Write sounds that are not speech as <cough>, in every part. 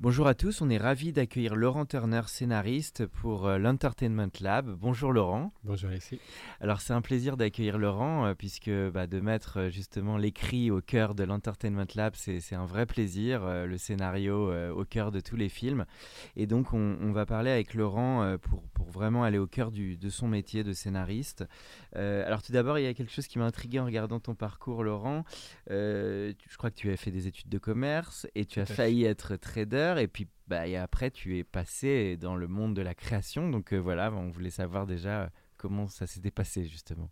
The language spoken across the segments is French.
Bonjour à tous, on est ravis d'accueillir Laurent Turner, scénariste pour euh, l'Entertainment Lab. Bonjour Laurent. Bonjour Alexis. Alors c'est un plaisir d'accueillir Laurent euh, puisque bah, de mettre euh, justement l'écrit au cœur de l'Entertainment Lab, c'est un vrai plaisir, le scénario au cœur de tous les films. Et donc on, on va parler avec Laurent pour, pour vraiment aller au cœur du- de son métier de scénariste. Alors tout d'abord, il y a quelque chose qui m'a intrigué en regardant ton parcours Laurent. Je crois que tu as fait des études de commerce et tu as failli être trader et puis bah, et après tu es passé dans le monde de la création. Donc euh, voilà, on voulait savoir déjà euh, comment ça s'était passé justement.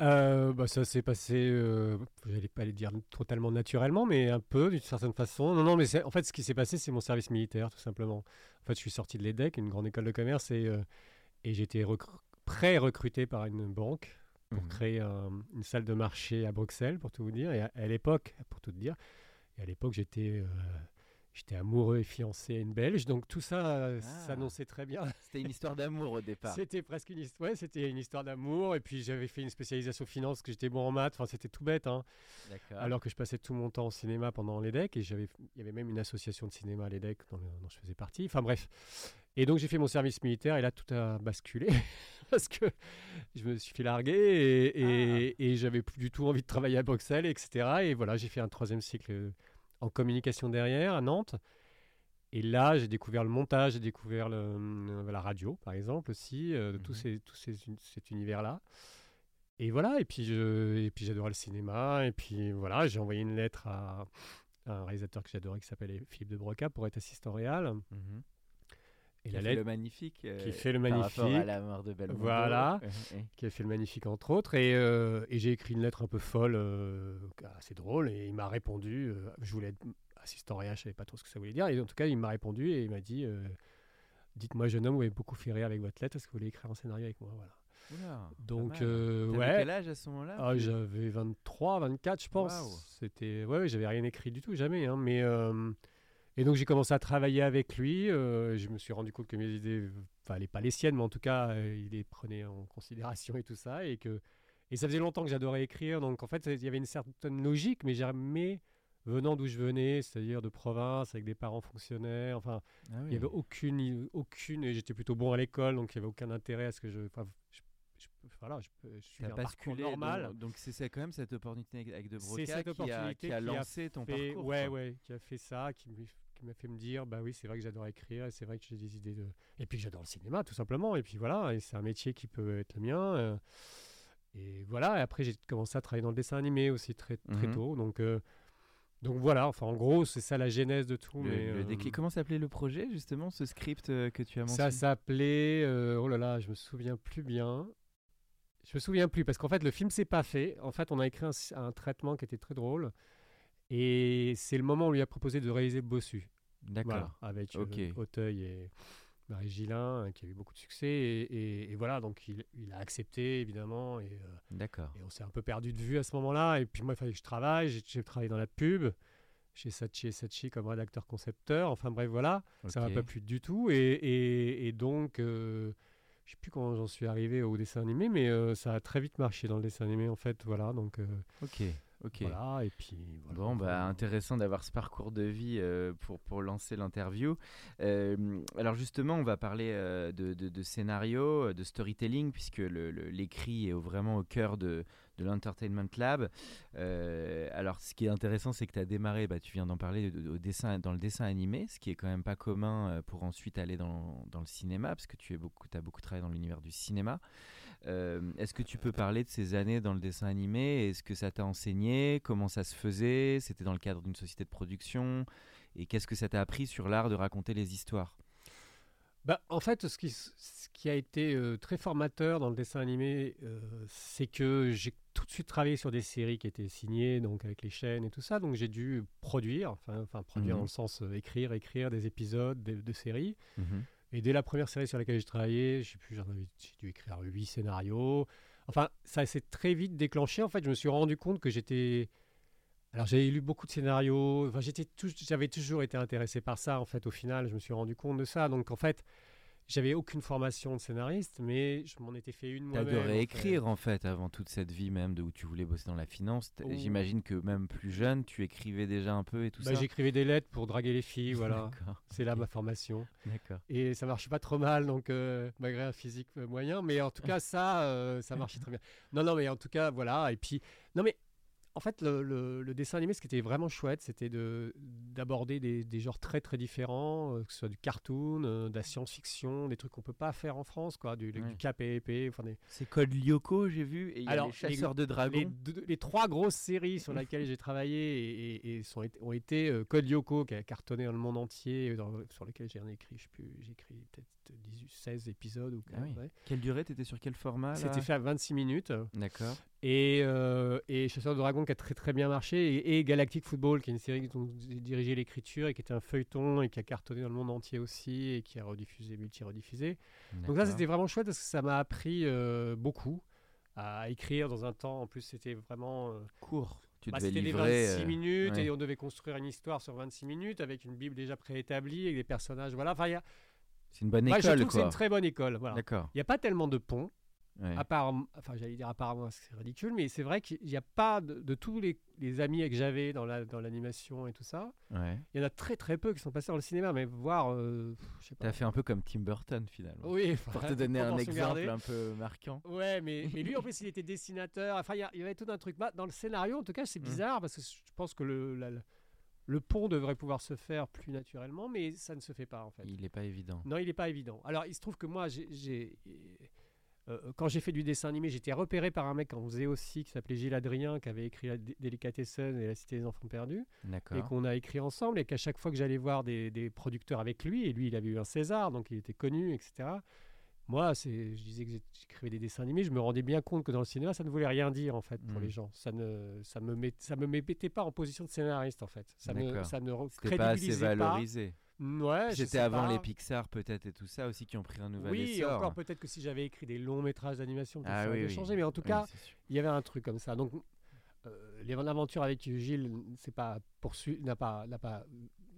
Euh, bah, ça s'est passé, euh, j'allais pas les dire totalement naturellement, mais un peu d'une certaine façon. Non, non, mais en fait, ce qui s'est passé, c'est mon service militaire, tout simplement. En fait, je suis sorti de l'EDEC, une grande école de commerce, et, euh, et j'ai été recru- pré-recruté par une banque pour Mhm. créer un- une salle de marché à Bruxelles, pour tout vous dire. Et à, à l'époque, pour tout te dire, et à l'époque, j'étais j'étais amoureux et fiancé à une Belge, donc tout ça euh, Ah. s'annonçait très bien. <laughs> C'était une histoire d'amour au départ. C'était presque une histoire, ouais, c'était une histoire d'amour. Et puis j'avais fait une spécialisation finance, que j'étais bon en maths. Enfin, c'était tout bête, hein. Alors que je passais tout mon temps au cinéma pendant l'EDEC, et j'avais, il y avait même une association de cinéma à l'EDEC dont, le- dont je faisais partie. Enfin bref. Et donc j'ai fait mon service militaire, et là tout a basculé <laughs> parce que je me suis fait larguer et, et, et j'avais plus du tout envie de travailler à Bruxelles, etc. Et voilà, j'ai fait un troisième cycle en communication derrière à Nantes. Et là, j'ai découvert le montage, j'ai découvert le- euh, la radio, par exemple, aussi, euh, de tous Mhm. ces, tous ces, cet univers-là. Et voilà, et puis, je, et puis j'adorais le cinéma, et puis voilà, j'ai envoyé une lettre à, à un réalisateur que j'adorais qui s'appelait Philippe de Broca pour être assistant réel. Mhm. Et Qui la lettre le magnifique. euh, qui fait le par rapport à magnifique. la mort de Belmondo. Voilà. Euh, euh. qui a fait le magnifique entre autres, et, euh, et j'ai écrit une lettre un peu folle, euh, assez drôle, et il m'a répondu, euh, je voulais être assistant réel, je savais pas trop ce que ça voulait dire, et en tout cas il m'a répondu et il m'a dit, euh, dites-moi jeune homme, vous avez beaucoup fait rire avec votre lettre, est-ce que vous voulez écrire un scénario avec moi voilà. Oula, Donc euh, T'avais ouais, quel âge à ce moment-là Ah, j'avais 23, 24 je pense, Waouh. c'était, ouais, ouais, j'avais rien écrit du tout, jamais, hein, mais... et donc j'ai commencé à travailler avec lui. euh, je me suis rendu compte que mes idées, enfin les pas les siennes, mais en tout cas euh, il les prenait en considération et tout ça, et que et ça faisait longtemps que j'adorais écrire. Donc en fait il y avait une certaine logique, mais jamais venant d'où je venais, c'est-à-dire de province avec des parents fonctionnaires. Enfin Ah il oui. y avait aucune aucune et j'étais plutôt bon à l'école, donc il y avait aucun intérêt à ce que je, enfin, je, je- voilà, je, je suis un basculé, normal. donc- c'est quand même cette opportunité avec- De Broca cette qui qui a qui a lancé ton fait- parcours. ouais, quoi. ouais, qui a fait ça, qui m'a fait me dire, bah oui, c'est vrai que j'adore écrire, et c'est vrai que j'ai des idées de... Et puis j'adore le cinéma, tout simplement, et puis voilà, et c'est un métier qui peut être le mien. euh, et voilà, et après j'ai commencé à travailler dans le dessin animé aussi très, très Mhm. tôt, donc... euh, donc voilà, enfin en gros, c'est ça la genèse de tout. Le, mais, le euh. Comment s'appelait le projet justement, ce script que tu as ça mentionné? s'appelait. euh, oh là là, je me souviens plus bien. Je me souviens plus parce qu'en fait, le film s'est pas fait. En fait, on a écrit un, un traitement qui était très drôle. Et c'est le moment où on lui a proposé de réaliser Bossu. D'accord. Voilà, avec euh, Auteuil et Marie Gillin, qui a eu beaucoup de succès. Et, et- et voilà, donc il, il a accepté, évidemment. Et, euh, D'accord. et on s'est un peu perdu de vue à ce moment-là. Et puis moi, il fallait que je travaille. J'ai travaillé dans la pub chez Sachi et Sachi comme rédacteur-concepteur. Enfin bref, voilà. Ça m'a pas plu du tout. Et, et- et donc, euh, je sais plus comment j'en suis arrivé au dessin animé, mais euh, ça a très vite marché dans le dessin animé, en fait. Voilà, donc euh, Ok. Ok. voilà. Et puis, voilà. Bon, bah, intéressant d'avoir ce parcours de vie euh, pour, pour lancer l'interview. Euh, alors justement, on va parler euh, de, de- de scénario, de storytelling, puisque le- le- l'écrit est vraiment au cœur de, de l'Entertainment Lab. Euh, alors ce qui est intéressant, c'est que tu as démarré, bah, tu viens d'en parler, au dessin, dans le dessin animé, ce qui est quand même pas commun euh, pour ensuite aller dans, dans le cinéma, parce que tu as beaucoup travaillé dans l'univers du cinéma. Euh, est-ce que tu peux parler de ces années dans le dessin animé? Est-ce que ça t'a enseigné? Comment ça se faisait? C'était dans le cadre d'une société de production? Et qu'est-ce que ça t'a appris sur l'art de raconter les histoires? Bah, en fait, ce qui, ce qui a été euh, très formateur dans le dessin animé, euh, c'est que j'ai tout de suite travaillé sur des séries qui étaient signées, donc avec les chaînes et tout ça. Donc j'ai dû produire, enfin, enfin produire Mhm. dans le sens euh, écrire, écrire des épisodes de, de séries. Mhm. Et dès la première série sur laquelle j'ai travaillé, j'ai dû écrire huit scénarios. Enfin, ça s'est très vite déclenché. En fait, je me suis rendu compte que j'étais. Alors, j'avais lu beaucoup de scénarios. Enfin, j'étais tou- j'avais toujours été intéressé par ça. En fait, au final, je me suis rendu compte de ça. Donc, en fait, j'avais aucune formation de scénariste, mais je m'en étais fait une moi-même. fait. réécrire en fait avant toute cette vie même de où tu voulais bosser dans la finance. Oh. J'imagine que même plus jeune, tu écrivais déjà un peu et tout Bah, ça. J'écrivais des lettres pour draguer les filles, voilà. <laughs> C'est là ma formation. D'accord. Et ça marchait pas trop mal, donc euh, malgré un physique euh, moyen. Mais en tout <laughs> cas, ça, euh, ça marchait très bien. Non, non, mais en tout cas, voilà. Et puis, non, mais en fait, le, le- le dessin animé, ce qui était vraiment chouette, c'était de d'aborder des, des genres très très différents, euh, que ce soit du cartoon, euh, de la science-fiction, des trucs qu'on peut pas faire en France, quoi, du, Ouais. du épée, enfin des, C'est Code Lyoko, j'ai vu. Et il y a Alors, les chasseurs de les, dragons. deux- les trois grosses séries sur lesquelles j'ai travaillé et, et- et sont, ont été euh, Code Lyoko, qui a cartonné dans le monde entier, dans- sur lesquels j'ai écrit, je sais plus, j'ai écrit peut-être 18, 16 épisodes. Ou Ah oui. ouais. Quelle durée? T'étais sur quel format C'était fait à 26 minutes. D'accord. Et, euh, et Chasseur de Dragons qui a très très bien marché. Et, et Galactic Football, qui est une série dont j'ai dirigé l'écriture et qui était un feuilleton et qui a cartonné dans le monde entier aussi et qui a rediffusé, multi-rediffusé. Donc ça, c'était vraiment chouette parce que ça m'a appris euh, beaucoup à écrire dans un temps. En plus, c'était vraiment. euh, court. Bah, c'était livrer. 26 euh, minutes ouais. et on devait construire une histoire sur 26 minutes avec une Bible déjà préétablie et des personnages. Voilà. Enfin, il y a... C'est une bonne je école que c'est une très bonne école. Voilà. D'accord. Il n'y a pas tellement de ponts. Ouais. À part, enfin, j'allais dire apparemment, c'est ridicule, mais c'est vrai qu'il n'y a pas de, de tous les, les amis que j'avais dans la dans l'animation et tout ça. Ouais. Il y en a très très peu qui sont passés dans le cinéma, mais voir, euh, je sais pas. T'as fait un peu comme Tim Burton finalement. Oui, <laughs> Pour te donner <laughs> un exemple un peu marquant. Ouais, mais, <laughs> mais lui en plus il était dessinateur. Enfin, il y, avait tout un truc. Bah, Dans le scénario, en tout cas, c'est Mm. bizarre parce que je pense que le la- le pont devrait pouvoir se faire plus naturellement, mais ça ne se fait pas en fait. Il est pas évident. Non, il n'est pas évident. Alors, il se trouve que moi, j'ai, j'ai- euh, quand j'ai fait du dessin animé, j'étais repéré par un mec en faisait aussi, qui s'appelait Gilles Adrien, qui avait écrit la Dé- Délicatessen et La Cité des Enfants Perdus, et qu'on a écrit ensemble, et qu'à chaque fois que j'allais voir des, des producteurs avec lui, et lui, il avait eu un César, donc il était connu, etc. Moi, c'est, je disais que j'écrivais des dessins animés, je me rendais bien compte que dans le cinéma, ça ne voulait rien dire, en fait, pour Mm. les gens. Ça ne ça me, met, ça me mettait pas en position de scénariste, en fait. Ça ne, ça ne C'était pas assez pas. valorisé. Ouais, je C'était sais avant pas. les Pixar peut-être et tout ça aussi qui ont pris un nouvel Oui, essor. encore peut-être que si j'avais écrit des longs métrages d'animation, Ah ça aurait oui, oui. changé. Mais en tout Oui, cas, il y avait un truc comme ça. Donc, euh, l'aventure avec Gilles, c'est pas poursu- n'a pas, n'a pas,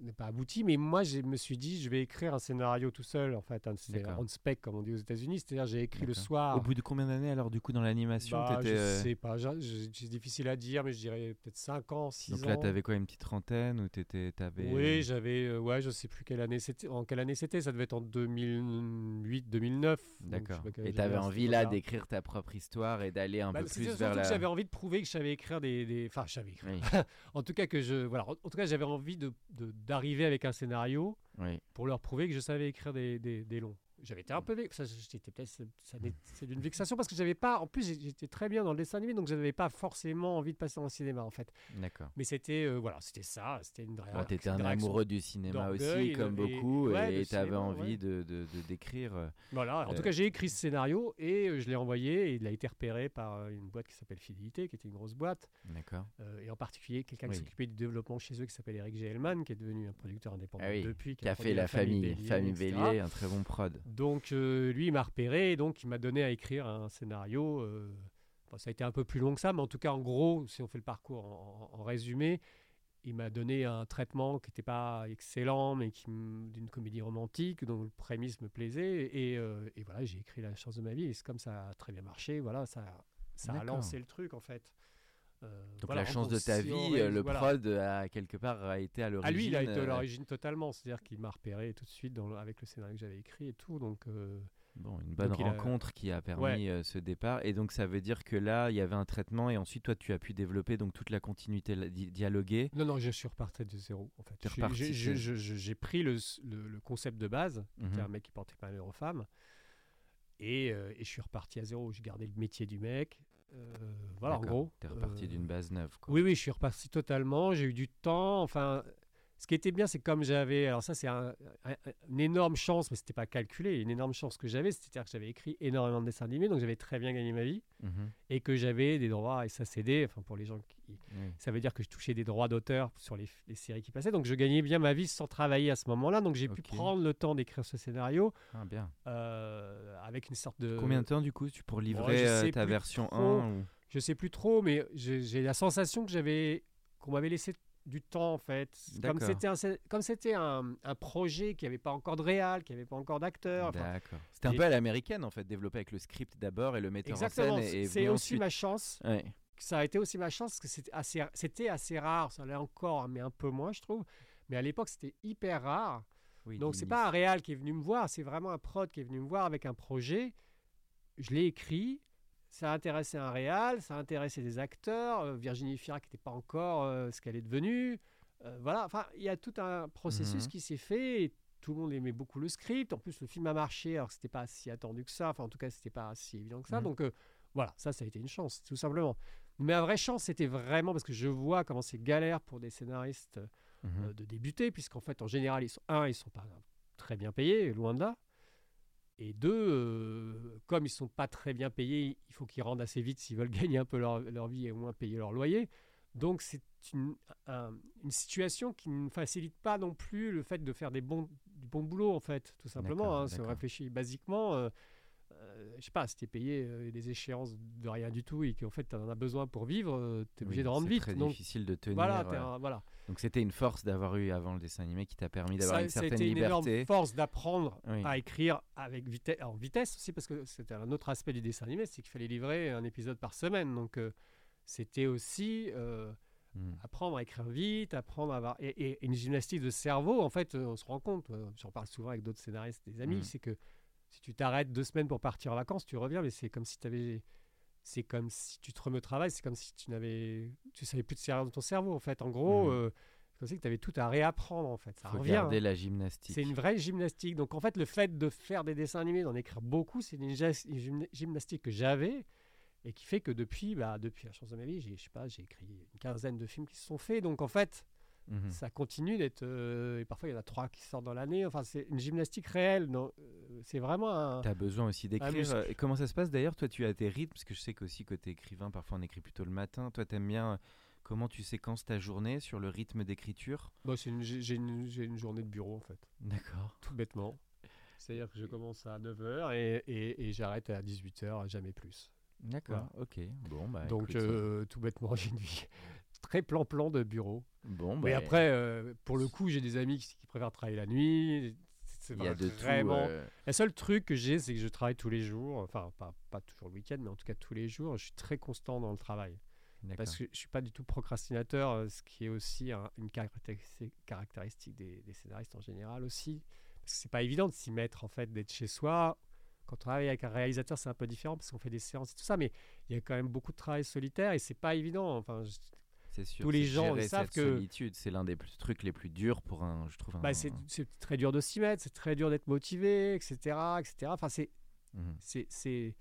n'est pas abouti. Mais moi, je me suis dit, je vais écrire un scénario tout seul. En fait, un- on spec comme on dit aux États-Unis. C'est-à-dire, j'ai écrit le soir. Au bout de combien d'années alors du coup dans l'animation Bah, t'étais, je euh, sais pas, c'est difficile à dire, mais je dirais peut-être 5 ans, 6 Donc ans. là t'avais quoi une petite trentaine ou t'étais t'avais Oui, j'avais, euh, ouais, je sais plus quelle année c'était. En quelle année c'était Ça devait être en 2008, 2009. donc je sais D'accord. Et t'avais envie là d'écrire ta propre histoire et d'aller un Bah, peu plus surtout vers que la. j'avais envie de prouver que je savais écrire des, des- enfin je savais écrire. Oui. <laughs> en tout cas que je voilà, en en tout cas j'avais envie de de- d'arriver avec un scénario oui. pour leur prouver que je savais écrire des, des, des longs. J'avais été un peu vex- ça j'étais peut-être ça- ça n'est- c'est d'une vexation parce que j'avais pas en plus j'étais très bien dans le dessin animé donc j'avais pas forcément envie de passer dans le cinéma en fait. D'accord. Mais c'était euh, voilà, c'était ça, c'était une réaction- t'étais un amoureux du cinéma aussi, comme et- beaucoup, ouais, et t'avais cinéma, envie ouais. de de- de- d'écrire. euh, Voilà, en Euh, tout cas, j'ai écrit ce scénario et euh, je l'ai envoyé et il a été repéré par euh, une boîte qui s'appelle Fidélité, qui était une grosse boîte. D'accord. Euh, et en particulier quelqu'un Oui. qui s'occupait du développement chez eux qui s'appelle Eric G. Hellman, qui est devenu un producteur indépendant Ah oui, depuis. Qui a fait la famille, famille etc. Bélier, un très bon prod. Donc euh, lui, il m'a repéré et donc il m'a donné à écrire un scénario. euh, bon, ça a été un peu plus long que ça, mais en tout cas, en gros, si on fait le parcours en, résumé, il m'a donné un traitement qui n'était pas excellent, mais qui d'une comédie romantique dont le prémisse me plaisait. Et, euh, et voilà, j'ai écrit La chance de ma vie. Et c'est comme ça a très bien marché. Voilà, ça, ça a lancé le truc en fait. Euh, Donc voilà, la chance de ta si vie, euh, le voilà. prod a quelque part a été à Ah l'origine. lui, il a été à euh, l'origine totalement. C'est-à-dire qu'il m'a repéré tout de suite dans le- avec le scénario que j'avais écrit et tout. Donc euh, Bon, une bonne Donc il a- rencontre qui a permis Ouais. euh, ce départ. Et donc ça veut dire que là, il y avait un traitement et ensuite toi, tu as pu développer donc toute la continuité di- dialoguée. Non, non, je suis reparti de zéro, en fait. J'ai- pris le, le- le concept de base, qui Mhm. un mec qui portait malheur aux femmes, Et, euh, et je suis reparti à zéro. J'ai gardé le métier du mec. Euh, voilà, en gros. T'es reparti Euh, d'une base neuve. Quoi. Oui, oui, je suis reparti totalement. J'ai eu du temps. Enfin, ce qui était bien, c'est comme j'avais. Alors, ça, c'est un- un- une énorme chance, mais c'était pas calculé. Une énorme chance que j'avais, c'est-à-dire que j'avais écrit énormément de dessins animés, donc j'avais très bien gagné ma vie. Mhm. Et que j'avais des droits SACD. Enfin, pour les gens qui. Ça veut dire que je touchais des droits d'auteur sur les, les séries qui passaient. Donc, je gagnais bien ma vie sans travailler à ce moment-là. Donc, j'ai pu prendre le temps d'écrire ce scénario Ah, bien. euh, avec une sorte de. Combien de temps du coup tu pour livrer euh, ta version trop. 1 ou- Je sais plus trop, mais j'ai j'ai la sensation que j'avais qu'on m'avait laissé du temps en fait. Comme c'était un, comme c'était un, un projet qui n'avait pas encore de réal, qui n'avait pas encore d'acteur. enfin. C'était un et- peu à l'américaine en fait, développé avec le script d'abord et le metteur exactement. en scène. C'est aussi ensuite. ma chance. Ouais. Ça a été aussi ma chance parce que c'était assez, c'était assez rare. Ça l'est encore, mais un peu moins, je trouve. Mais à l'époque, c'était hyper rare. Oui, Donc c'est pas un réal qui est venu me voir, c'est vraiment un prod qui est venu me voir avec un projet. Je l'ai écrit, ça a intéressé un réal, ça a intéressé des acteurs, euh, Virginie Fira qui n'était pas encore euh, ce qu'elle est devenue. Euh, voilà, enfin il y a tout un processus Mhm. qui s'est fait. Et tout le monde aimait beaucoup le script. En plus le film a marché, alors que c'était pas si attendu que ça. Enfin en tout cas c'était pas si évident que ça. Mhm. Donc euh, voilà, ça ça a été une chance tout simplement. Mais la vraie chance c'était vraiment parce que je vois comment c'est galère pour des scénaristes Mhm. de débuter, puisqu'en fait, en général, ils sont, un, ils sont pas très bien payés, loin de là. Et deux, euh, comme ils sont pas très bien payés, il faut qu'ils rendent assez vite s'ils veulent <laughs> gagner un peu leur, leur vie et au moins payer leur loyer. Donc c'est une, un- une situation qui ne facilite pas non plus le fait de faire des bons, du bon boulot, en fait, tout simplement. Hein, si on réfléchit basiquement, euh, je sais pas, si tu es payé euh, des échéances de rien du tout et qu'en fait tu en as besoin pour vivre, tu es obligé Oui, de rendre c'est vite. très Donc difficile de tenir. voilà, t'es euh, un- voilà. Donc c'était une force d'avoir eu avant le dessin animé qui t'a permis d'avoir une certaine une liberté. énorme force d'apprendre Oui. à écrire avec vitesse, en vitesse aussi, parce que c'était un autre aspect du dessin animé, c'est qu'il fallait livrer un épisode par semaine. Donc euh, c'était aussi euh, Mm. apprendre à écrire vite, apprendre à avoir. Et, et une gymnastique de cerveau, en fait, euh, on se rend compte, euh, j'en parle souvent avec d'autres scénaristes, des amis, Mhm. c'est que si tu t'arrêtes deux semaines pour partir en vacances, tu reviens, mais c'est comme si tu avais. C'est comme si tu te remets au travail, c'est comme si tu n'avais, tu savais plus de servir dans ton cerveau en fait. En gros, Mhm. euh, c'est comme si tu avais tout à réapprendre en fait. Ça Faut revient. garder hein. la gymnastique. C'est une vraie gymnastique. Donc en fait, le fait de faire des dessins animés, d'en écrire beaucoup, c'est une une gymna- gymnastique que j'avais et qui fait que depuis, bah, depuis la chance de ma vie, j'ai, je sais pas, j'ai écrit une quinzaine de films qui se sont faits. Donc en fait, Mhm. ça continue d'être. euh, et parfois, il y en a trois qui sortent dans l'année. Enfin, c'est une gymnastique réelle. Euh, c'est vraiment un. T'as besoin aussi d'écrire. comment ça se passe d'ailleurs Toi, tu as tes rythmes, parce que je sais qu'aussi côté écrivain, parfois on écrit plutôt le matin. Toi, t'aimes bien euh, comment tu séquences ta journée sur le rythme d'écriture? Bon, une- j'ai, une, journée de bureau en fait, D'accord. tout bêtement. C'est-à-dire que je commence à 9h et, et- et j'arrête à 18h, jamais plus. D'accord. Ok. Bon, bah. Donc, euh, tout bêtement, <laughs> j'ai une vie très plan-plan de bureau. bon, Mais bah, après, euh, pour le coup, j'ai des amis qui, qui préfèrent travailler la nuit. C'est il y a de vraiment. tout. euh, Le seul truc que j'ai, c'est que je travaille tous les jours. Enfin, pas, pas toujours le week-end, mais en tout cas tous les jours. Je suis très constant dans le travail. Parce que je suis pas du tout procrastinateur, euh, ce qui est aussi un- une caractéristique, des, des scénaristes en général aussi. Parce que c'est pas évident de s'y mettre, en fait, d'être chez soi. Quand on travaille avec un réalisateur, c'est un peu différent parce qu'on fait des séances et tout ça, mais il y a quand même beaucoup de travail solitaire et c'est pas évident. Enfin, je- C'est sûr. tous les c'est gens, ils savent cette que- solitude, c'est l'un des plus- trucs les plus durs pour un, je trouve. Un, bah, c'est c'est très dur de s'y mettre, c'est très dur d'être motivé, etc., etc. Enfin, c'est Mhm. c'est c'est-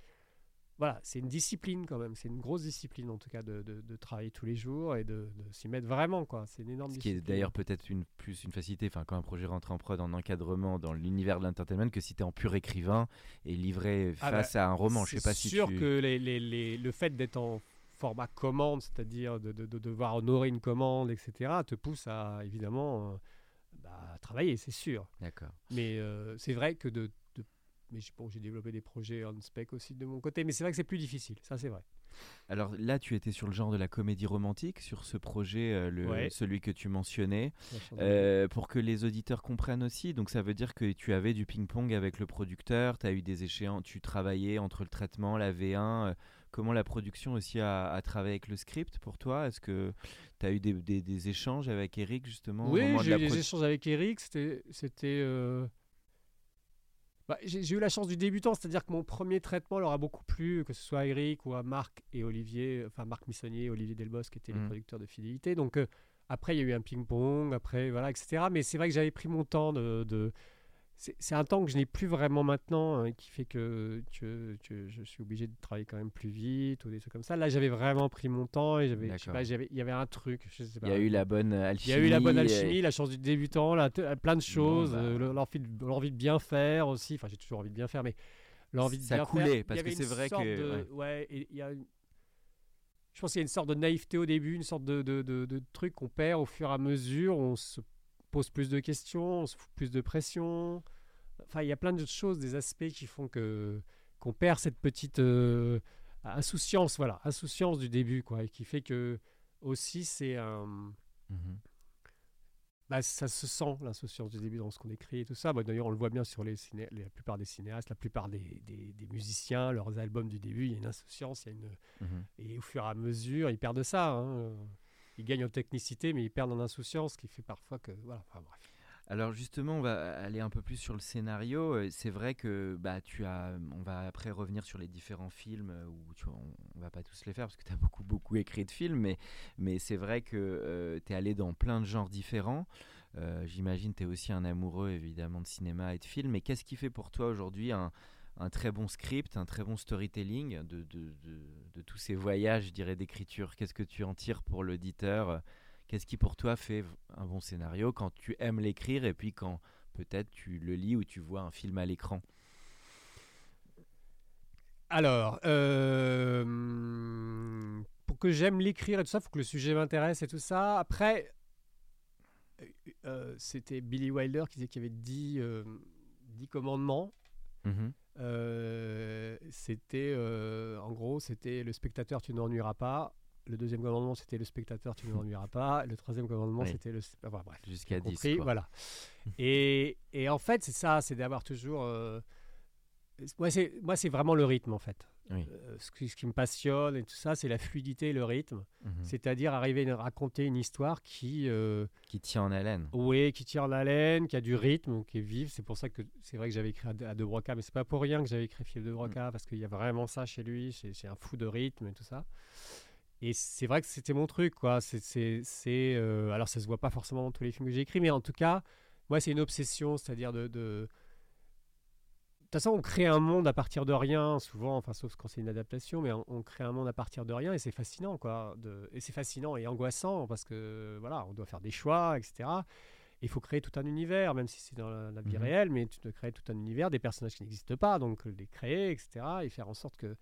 voilà, c'est une discipline quand même. C'est une grosse discipline en tout cas de, de- de travailler tous les jours et de, de s'y mettre vraiment quoi. C'est une énorme Ce qui est d'ailleurs peut-être une, plus une facilité, enfin quand un projet rentre en prod en encadrement dans l'univers de l'entertainment que si tu es en pur écrivain et livré Ah face à un roman. Je sais C'est pas si sûr tu... que les, les- les- le fait d'être en format commande, c'est-à-dire de, de- de devoir honorer une commande, etc., te pousse à évidemment euh, bah, travailler, c'est sûr. D'accord. Mais euh, c'est vrai que de, de- mais j'ai bon, j'ai développé des projets on spec aussi de mon côté, mais c'est vrai que c'est plus difficile. Ça c'est vrai. Alors là, tu étais sur le genre de la comédie romantique, sur ce projet, euh, le, Ouais. celui que tu mentionnais, Euh, pour que les auditeurs comprennent aussi. Donc ça veut dire que tu avais du ping-pong avec le producteur, tu as eu des échéances, tu travaillais entre le traitement, la V1. euh, comment la production aussi a, a travaillé avec le script pour toi? Est-ce que tu as eu des, des- des échanges avec Eric justement Oui, j'ai eu des échanges avec Eric. C'était. Bah, j'ai eu la chance du débutant, c'est-à-dire que mon premier traitement leur a beaucoup plu, que ce soit à Eric ou à Marc et Olivier, enfin Marc Missonnier et Olivier Delbos, qui étaient les Mhm. producteurs de fidélité. Donc euh, après, il y a eu un ping-pong, après, voilà, etc. Mais c'est vrai que j'avais pris mon temps de. de- c'est un temps que je n'ai plus vraiment maintenant, hein, qui fait que, que, je suis obligé de travailler quand même plus vite ou des trucs comme ça. Là, j'avais vraiment pris mon temps et j'avais, il y avait un truc. Il y a eu la bonne alchimie. Il y a eu la bonne alchimie, la chance du débutant, plein de choses, bah. euh, l'envie, de bien faire aussi. Enfin, j'ai toujours envie de bien faire, mais l'envie de ça bien coulait, faire. parce que c'est vrai que. ouais, il y a je pense qu'il y a une sorte de naïveté au début, une sorte de, de, de truc qu'on perd au fur et à mesure. On se pose plus de questions, on se fout plus de pression. Enfin, il y a plein de choses, des aspects qui font que qu'on perd cette petite euh, insouciance, voilà, insouciance du début, quoi, et qui fait que aussi c'est un. Mhm. Bah, ça se sent l'insouciance du début dans ce qu'on écrit et tout ça. Bah, D'ailleurs, on le voit bien sur les ciné... la plupart des cinéastes, la plupart des, des, musiciens, leurs albums du début, il y a une insouciance, il y a une... Mhm. et au fur et à mesure, ils perdent ça. Hein. Ils gagnent en technicité, mais ils perdent en insouciance, ce qui fait parfois que. Voilà, enfin, bref. Alors justement, on va aller un peu plus sur le scénario. Euh, c'est vrai que bah, tu as, on va après revenir sur les différents films euh, où tu, on, va pas tous les faire parce que tu as <laughs> beaucoup beaucoup écrit de films, mais, mais c'est vrai que euh, tu es allé dans plein de genres différents. J'imagine tu es aussi un amoureux évidemment de cinéma et de films. Mais qu'est-ce qui fait pour toi aujourd'hui un, un, très bon script, un très bon storytelling de, de, de, de tous ces voyages, je dirais, d'écriture Qu'est-ce que tu en tires pour l'auditeur? Qu'est-ce qui pour toi fait un bon scénario quand tu aimes l'écrire et puis quand peut-être tu le lis ou tu vois un film à l'écran? Alors, euh, pour que j'aime l'écrire et tout ça, il faut que le sujet m'intéresse et tout ça. Après, euh, euh, c'était Billy Wilder qui disait qu'il y avait 10, commandements. Mmh c'était, en gros, c'était le spectateur, tu n'ennuieras pas. Le deuxième commandement, c'était le spectateur, tu ne m'ennuieras pas. Le troisième commandement, c'était le. bref. Jusqu'à 10. Voilà. <laughs> et, et, en fait, c'est ça, c'est d'avoir toujours. Euh... moi, c'est vraiment le rythme, en fait. Euh, ce, qui, ce, qui, me passionne et tout ça, c'est la fluidité et le rythme. Mhm. C'est-à-dire arriver à raconter une histoire qui. Euh, qui tient en haleine. Oui, qui tient en haleine, qui a du rythme, qui est vive. C'est pour ça que c'est vrai que j'avais écrit à, De Broca, mais c'est pas pour rien que j'avais écrit Philippe De Broca, mm. parce qu'il y a vraiment ça chez lui. C'est un fou de rythme et tout ça. Et c'est vrai que c'était mon truc, quoi. C'est, euh, alors ça se voit pas forcément dans tous les films que j'ai écrits, mais en tout cas, moi c'est une obsession, c'est-à-dire de, de... toute façon, on crée un monde à partir de rien, souvent, enfin, sauf quand c'est une adaptation, mais on, crée un monde à partir de rien et c'est fascinant, quoi. De... Et c'est fascinant et angoissant parce que, voilà, on doit faire des choix, etc. Il faut créer tout un univers, même si c'est dans la, vie mmh réelle, mais tu dois créer tout un univers, des personnages qui n'existent pas, donc les créer, etc. Et faire en sorte que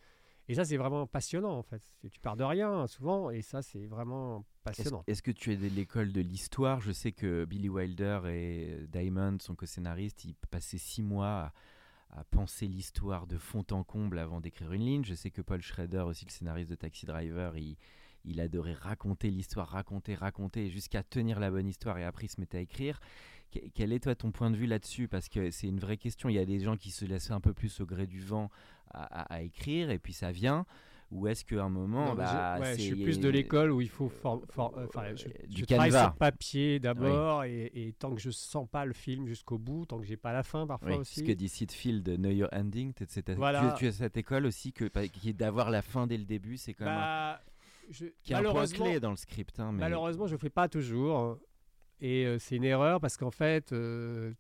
et ça, c'est vraiment passionnant, en fait. Tu pars de rien, souvent, et ça, c'est vraiment passionnant. Est-ce que tu es de l'école de l'histoire? Je sais que Billy Wilder et Diamond, son co-scénariste, ils passaient six mois à, penser l'histoire de fond en comble avant d'écrire une ligne. Je sais que Paul Schrader, aussi le scénariste de Taxi Driver, il, adorait raconter l'histoire, raconter, raconter, jusqu'à tenir la bonne histoire, et après se mettait à écrire. Quel est toi ton point de vue là-dessus? Parce que c'est une vraie question. Il y a des gens qui se laissent un peu plus au gré du vent à, écrire et puis ça vient ou est-ce qu'à un moment bah, je, suis plus de l'école où il faut euh, je, du travaille sur papier d'abord et, tant que je sens pas le film jusqu'au bout tant que j'ai pas la fin parfois aussi ce que dit Field Know Your Ending voilà. tu, as cette école aussi que qui est d'avoir la fin dès le début c'est quand même bah, je, qui est un point clé dans le script hein, malheureusement je le fais pas toujours. Et euh, c'est une erreur parce qu'en fait euh,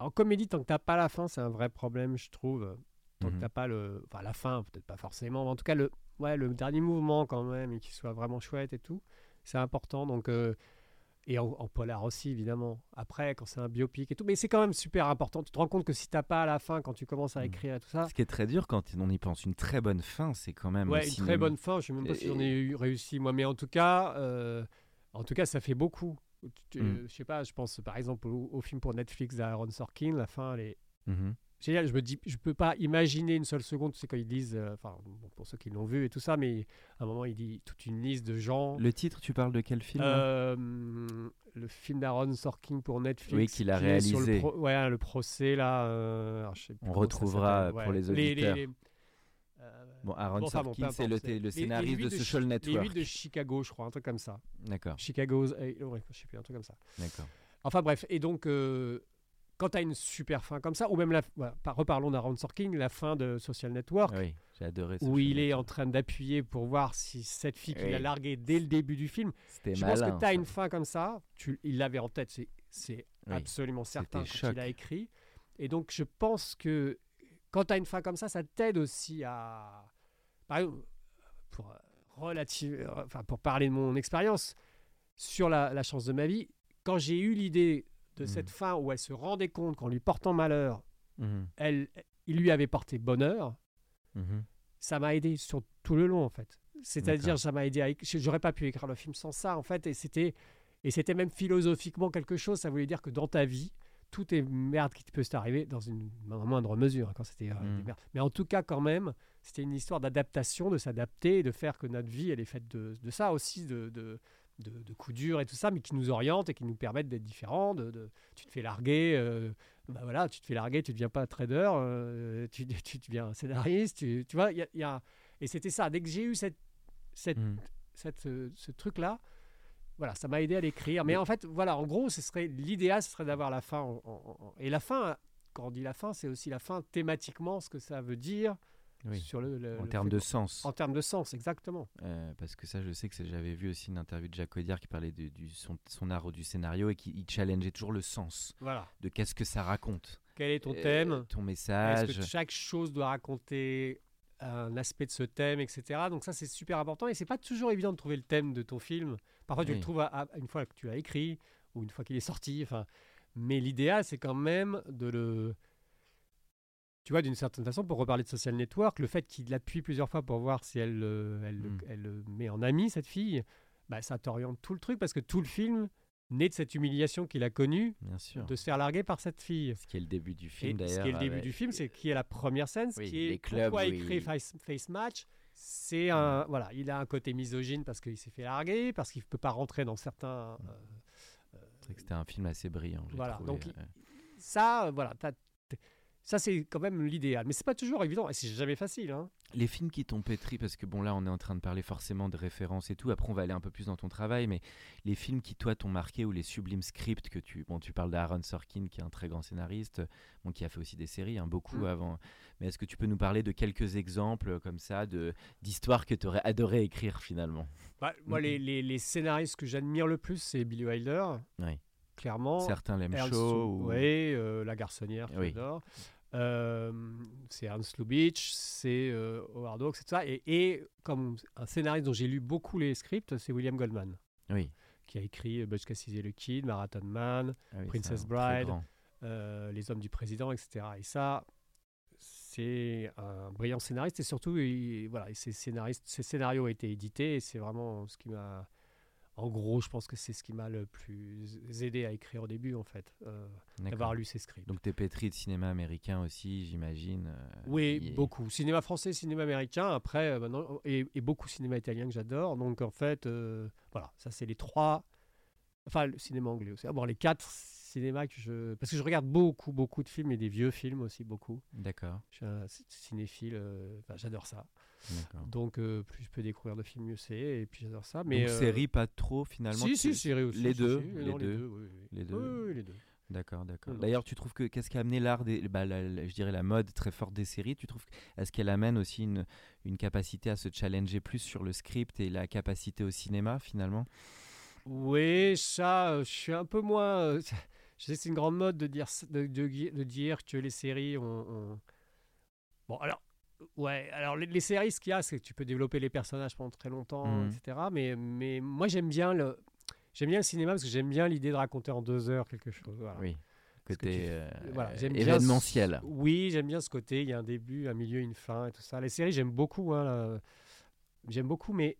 en comédie tant que t'as pas la fin c'est un vrai problème je trouve Tant que mhm. t'as pas le. Enfin, la fin, peut-être pas forcément, mais en tout cas, le, ouais, le dernier mouvement quand même, et qu'il soit vraiment chouette et tout, c'est important. Donc. Euh, et en, polar aussi, évidemment. Après, quand c'est un biopic et tout. Mais c'est quand même super important. Tu te rends compte que si t'as pas à la fin, quand tu commences à mhm. écrire et tout ça. Ce qui est très dur quand on y pense. Une très bonne fin, c'est quand même. Ouais, une très bonne fin. Je sais même pas si j'en ai eu réussi, moi. Mais en tout cas, euh, en tout cas ça fait beaucoup. Mm. Je sais pas, je pense par exemple au, film pour Netflix d'Aaron Sorkin. La fin, elle est. Mhm génial. Je me dis, je peux pas imaginer une seule seconde, tu sais, quand ils disent, euh, enfin, pour ceux qui l'ont vu et tout ça, mais à un moment, il dit toute une liste de gens. Le titre, tu parles de quel film euh, Le film d'Aaron Sorkin pour Netflix. Oui, qu'il a réalisé. Le ouais, le procès, là. Euh, On retrouvera pour les auditeurs. bon, Aaron Sorkin, c'est le, le, scénariste de, Social Network. Les 8 de Chicago, je crois, un truc comme ça. D'accord. Chicago's, ouais, je sais plus, un truc comme ça. D'accord. Enfin bref, et donc quand tu as une super fin comme ça, ou même la, reparlons d'Aaron Sorkin, la fin de Social Network, oui, j'ai adoré où il est en train d'appuyer pour voir si cette fille qu'il a larguée dès le début du film. Je pense que tu as une fin comme ça, tu, il l'avait en tête, c'est Oui, absolument certain c'était quand il a écrit. Et donc, je pense que quand tu as une fin comme ça, ça t'aide aussi à. Par exemple, pour, euh, relative, enfin, pour parler de mon expérience sur la, la chance de ma vie, quand j'ai eu l'idée de Mhm. cette fin où elle se rendait compte qu'en lui portant malheur, Mhm, elle, il lui avait porté bonheur, mhm. ça m'a aidé sur tout le long en fait. C'est-à-dire, ça m'a aidé à. J'aurais pas pu écrire le film sans ça en fait, et c'était et c'était même philosophiquement quelque chose. Ça voulait dire que dans ta vie, tout est merde qui peut t'arriver dans une moindre mesure hein, quand c'était euh, Mm. des merdes. Mais en tout cas, quand même, c'était une histoire d'adaptation, de s'adapter, de faire que notre vie, elle est faite de, de ça aussi, de, de, de, de coups durs et tout ça, mais qui nous orientent et qui nous permettent d'être différents. De, de- tu te fais larguer, euh, bah voilà, tu te fais larguer, tu ne deviens pas trader, euh, tu, <laughs> tu deviens scénariste, tu, tu vois, y a- y a- et c'était ça. Dès que j'ai eu cette, cette, Mm. cette, euh, ce truc-là, voilà, ça m'a aidé à l'écrire. Mais en fait, voilà, en gros, ce serait l'idéal, ce serait d'avoir la fin. en- en- en- et la fin, quand on dit la fin, c'est aussi la fin thématiquement, ce que ça veut dire Oui. sur le, le- En termes de sens. en termes de sens, exactement. Euh, parce que ça, je sais que j'avais vu aussi une interview de Jacques Audiard qui parlait de, du, son, son art du scénario et qui il challengeait toujours le sens Voilà. de qu'est-ce que ça raconte. Quel est ton Euh, thème? Ton Est-ce message. que chaque chose doit raconter un aspect de ce thème, etc. Donc ça, c'est super important. Et c'est pas toujours évident de trouver le thème de ton film. Parfois, tu le trouves à- à- une fois que tu l'as écrit ou une fois qu'il est sorti. Enfin, mais l'idéal, c'est quand même de le... Tu vois, d'une certaine façon, pour reparler de Social Network, le fait qu'il l'appuie plusieurs fois pour voir si elle, euh, elle, le- Mm. elle le met en ami, cette fille, bah, ça t'oriente tout le truc parce que tout le film naît de cette humiliation qu'il a connue Bien sûr. de se faire larguer par cette fille. Ce qui est le début du film ce d'ailleurs. qui est le début du film, c'est qui est la première scène, ce Oui, qui est clubs pourquoi écrit il- face, face Match. C'est un voilà, il a un côté misogyne parce qu'il s'est fait larguer, parce qu'il ne peut pas rentrer dans certains. Mm. euh, C'est vrai que c'était un film assez brillant. Voilà, trouvé, donc, euh, ça, euh, voilà, t'as- ça c'est quand même l'idéal, mais c'est pas toujours évident et c'est jamais facile. Hein. Les films qui t'ont pétri, parce que bon là on est en train de parler forcément de références et tout, après on va aller un peu plus dans ton travail, mais les films qui toi t'ont marqué ou les sublimes scripts que tu... Bon tu parles d'Aaron Sorkin qui est un très grand scénariste, bon, qui a fait aussi des séries, hein, beaucoup Mm. avant, mais est-ce que tu peux nous parler de quelques exemples euh, comme ça d'histoires que tu aurais adoré écrire finalement? Bah, moi, les, les, les scénaristes que j'admire le plus, c'est Billy Wilder, Oui. clairement. Certains l'aiment chaud ou... ouais, euh, La Garçonnière, Oui. j'adore. Euh, c'est Ernst Lubitsch, c'est euh, Howard Hawks, etc. Et, et comme un scénariste dont j'ai lu beaucoup les scripts, c'est William Goldman, Oui. qui a écrit euh, Butch Cassidy et le Kid, Marathon Man, Ah oui, Princess Bride. euh, Les Hommes du Président, etc. Et ça, c'est un brillant scénariste et surtout, il- voilà, ces, scénaristes, ces scénarios ont été édités et c'est vraiment ce qui m'a. En gros, je pense que c'est ce qui m'a le plus aidé à écrire au début, en fait, euh, d'avoir lu ces scripts. Donc t'es pétri de cinéma américain aussi, j'imagine. euh, Oui, beaucoup. Cinéma français, cinéma américain, après, euh, maintenant, et, et beaucoup cinéma italien que j'adore. Donc, en fait, voilà, ça, c'est les trois. Enfin, le cinéma anglais aussi. Ah, bon, les quatre cinémas que je. Parce que je regarde beaucoup, beaucoup de films et des vieux films aussi, beaucoup. D'accord. Je suis un cinéphile, enfin, j'adore ça. Donc, euh, plus je peux découvrir de films, mieux c'est. Et puis, j'adore ça. Mais, Donc euh, série pas trop finalement. Si, si, série aussi. Les deux, les deux. Les deux. D'accord, d'accord. D'ailleurs, tu trouves que qu'est-ce qui a amené l'art des, bah, la- la- je dirais la mode très forte des séries Tu trouves est-ce qu'elle amène aussi une, une capacité à se challenger plus sur le script et la capacité au cinéma finalement? Oui, ça, euh, je suis un peu moins. <laughs> je sais que c'est une grande mode de dire, de dire que les séries ont. ont- Bon, alors, ouais, alors les, les séries, ce qu'il y a, c'est que tu peux développer les personnages pendant très longtemps, Mhm. etc. Mais, mais moi, j'aime bien le. J'aime bien le cinéma parce que j'aime bien l'idée de raconter en deux heures quelque chose. Voilà. Oui. Côté euh, voilà, j'aime bien événementiel. ce- Oui, j'aime bien ce côté. Il y a un début, un milieu, une fin et tout ça. Les séries, j'aime beaucoup. hein. J'aime beaucoup, mais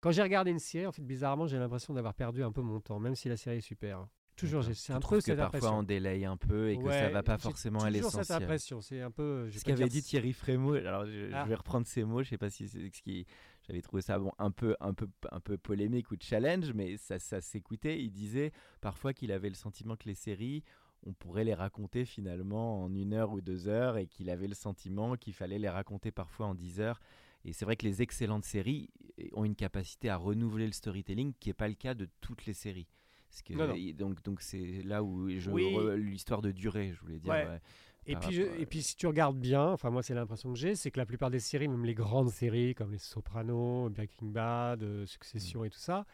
quand j'ai regardé une série, en fait, bizarrement, j'ai l'impression d'avoir perdu un peu mon temps, même si la série est super. hein. Toujours, j'ai- c'est un peu que cette parfois impression. on délaye un peu et que ça Ouais, va pas forcément à Toujours cette l'essentiel. impression. C'est un peu. Ce qu'avait dit Thierry Frémaux, alors je, je Ah. vais reprendre ces mots, je sais pas si c'est ce qui j'avais trouvé ça bon un peu un peu un peu polémique ou challenge mais ça ça s'écoutait, il disait parfois qu'il avait le sentiment que les séries on pourrait les raconter finalement en une heure ou deux heures et qu'il avait le sentiment qu'il fallait les raconter parfois en dix heures. Et c'est vrai que les excellentes séries ont une capacité à renouveler le storytelling qui n'est pas le cas de toutes les séries. Parce que, Non, non. et donc donc c'est là où je Oui. l'histoire de durée, je voulais dire. Ouais. ouais, Et puis, je- rapport à- et puis, si tu regardes bien, enfin, moi, c'est l'impression que j'ai, c'est que la plupart des séries, même les grandes séries comme Les Sopranos, Breaking Bad, euh, Mm. Succession et tout ça,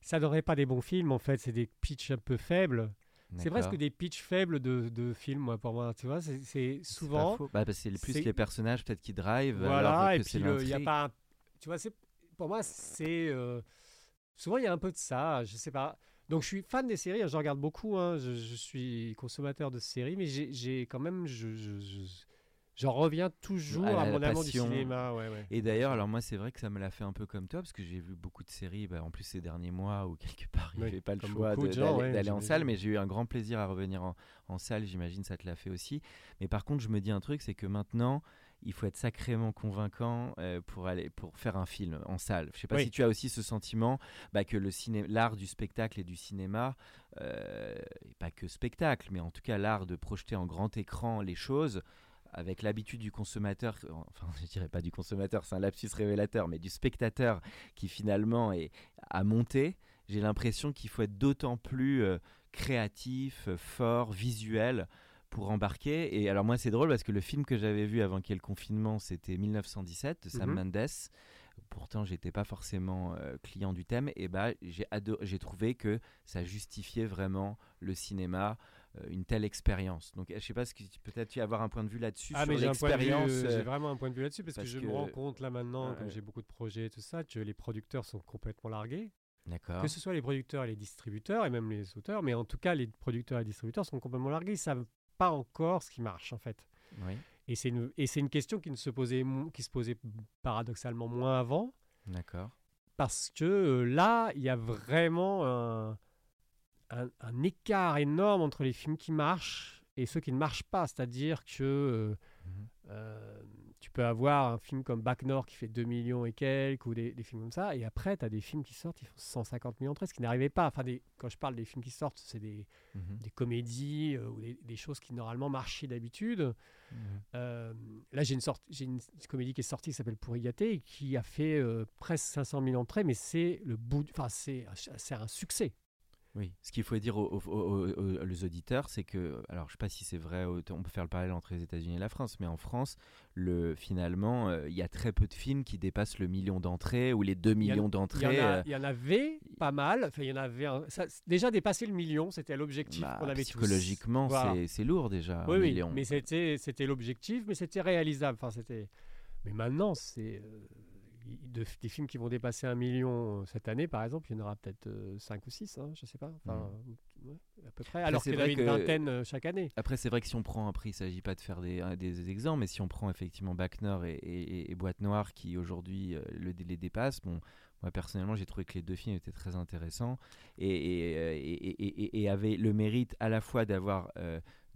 ça n'aurait pas des bons films, en fait. C'est des pitchs un peu faibles. C'est presque des pitchs faibles de, de films, moi, pour moi. Tu vois, c'est souvent. Bah, c'est plus les personnages peut-être qui drive. Voilà, alors et que puis il n'y a pas. Tu vois, pour moi, c'est. Euh, souvent, il y a un peu de ça. Je sais pas. Donc, je suis fan des séries. Je regarde beaucoup. Hein, je, je, suis consommateur de séries, mais j'ai quand même. je, J'en reviens toujours à, mon amour du cinéma. Et d'ailleurs, alors moi, c'est vrai que ça me l'a fait un peu comme toi, parce que j'ai vu beaucoup de séries, bah, en plus ces derniers mois, où quelque part, il n'y avait pas le choix d'aller en salle, mais j'ai eu un grand plaisir à revenir en, salle, j'imagine ça te l'a fait aussi. Mais par contre, je me dis un truc, c'est que maintenant, il faut être sacrément convaincant euh, pour aller pour faire un film en salle. Je sais pas si tu as aussi ce sentiment bah, que le l'art du spectacle et du cinéma, euh, et pas que spectacle, mais en tout cas l'art de projeter en grand écran les choses, avec l'habitude du consommateur, <laughs> enfin je dirais pas du consommateur, c'est un lapsus révélateur, mais du spectateur qui finalement est à monter, j'ai l'impression qu'il faut être d'autant plus euh, créatif, fort, visuel pour embarquer. Et alors moi c'est drôle parce que le film que j'avais vu avant qu'il y ait le confinement, c'était 1917 de Sam mhm. Mendes. Pourtant, j'étais pas forcément euh, client du thème. Et bah, j'ai j'ai trouvé que ça justifiait vraiment le cinéma, euh, une telle expérience. Donc, je sais pas, ce que peut-être tu avoir un point de vue là-dessus ah, sur l'expérience. J'ai euh, vraiment un point de vue là-dessus parce, que je me rends compte là maintenant, comme j'ai beaucoup de projets et tout ça, que les producteurs sont complètement largués. Que ce soit les producteurs et les distributeurs et même les auteurs, mais en tout cas, les producteurs et les distributeurs sont complètement largués. Ils savent pas encore ce qui marche en fait. Oui. Et c'est une, et c'est une question qui, ne se posait, qui se posait paradoxalement moins avant. D'accord. Parce que euh, là, il y a vraiment un, un, écart énorme entre les films qui marchent et ceux qui ne marchent pas. C'est-à-dire que euh, euh, tu peux avoir un film comme Back North qui fait 2 millions et quelques, ou des, films comme ça, et après, tu as des films qui sortent, ils font 150 millions de ce qui n'arrivait pas. Enfin, des, quand je parle des films qui sortent, c'est des, mhm. des, comédies euh, ou des, choses qui normalement marchaient d'habitude. Mhm. là, j'ai une, sorte, j'ai une comédie qui est sortie qui s'appelle Pourri gâté et qui a fait presque 500 millions de mais c'est le bout, enfin, c'est, c'est un succès. Oui, ce qu'il faut dire aux, auditeurs, c'est que, alors je ne sais pas si c'est vrai, on peut faire le parallèle entre les États-Unis et la France, mais en France, le, finalement, euh, il y a très peu de films qui dépassent le million d'entrées ou les 2 millions d'entrées. Euh. Il y, en avait pas mal, enfin, il y en avait déjà dépassé le million, c'était l'objectif bah, qu'on avait Psychologiquement, c'est lourd déjà. Oui, oui mais c'était l'objectif, mais c'était réalisable. Enfin, mais maintenant, c'est. Euh, des films qui vont dépasser un million euh, cette année, par exemple, il y en aura peut-être 5 euh, ou 6, hein, je ne sais pas. Enfin, mm. à peu près. alors qu'il y en a une vingtaine euh, chaque année. Après, c'est vrai que si on prend un prix, il ne s'agit pas de faire des, des, exemples, mais si on prend effectivement Bac Nord et, Boîte Noire qui aujourd'hui le, les dépassent, bon, moi personnellement, j'ai trouvé que les deux films étaient très intéressants et, et, et avaient le mérite à la fois d'avoir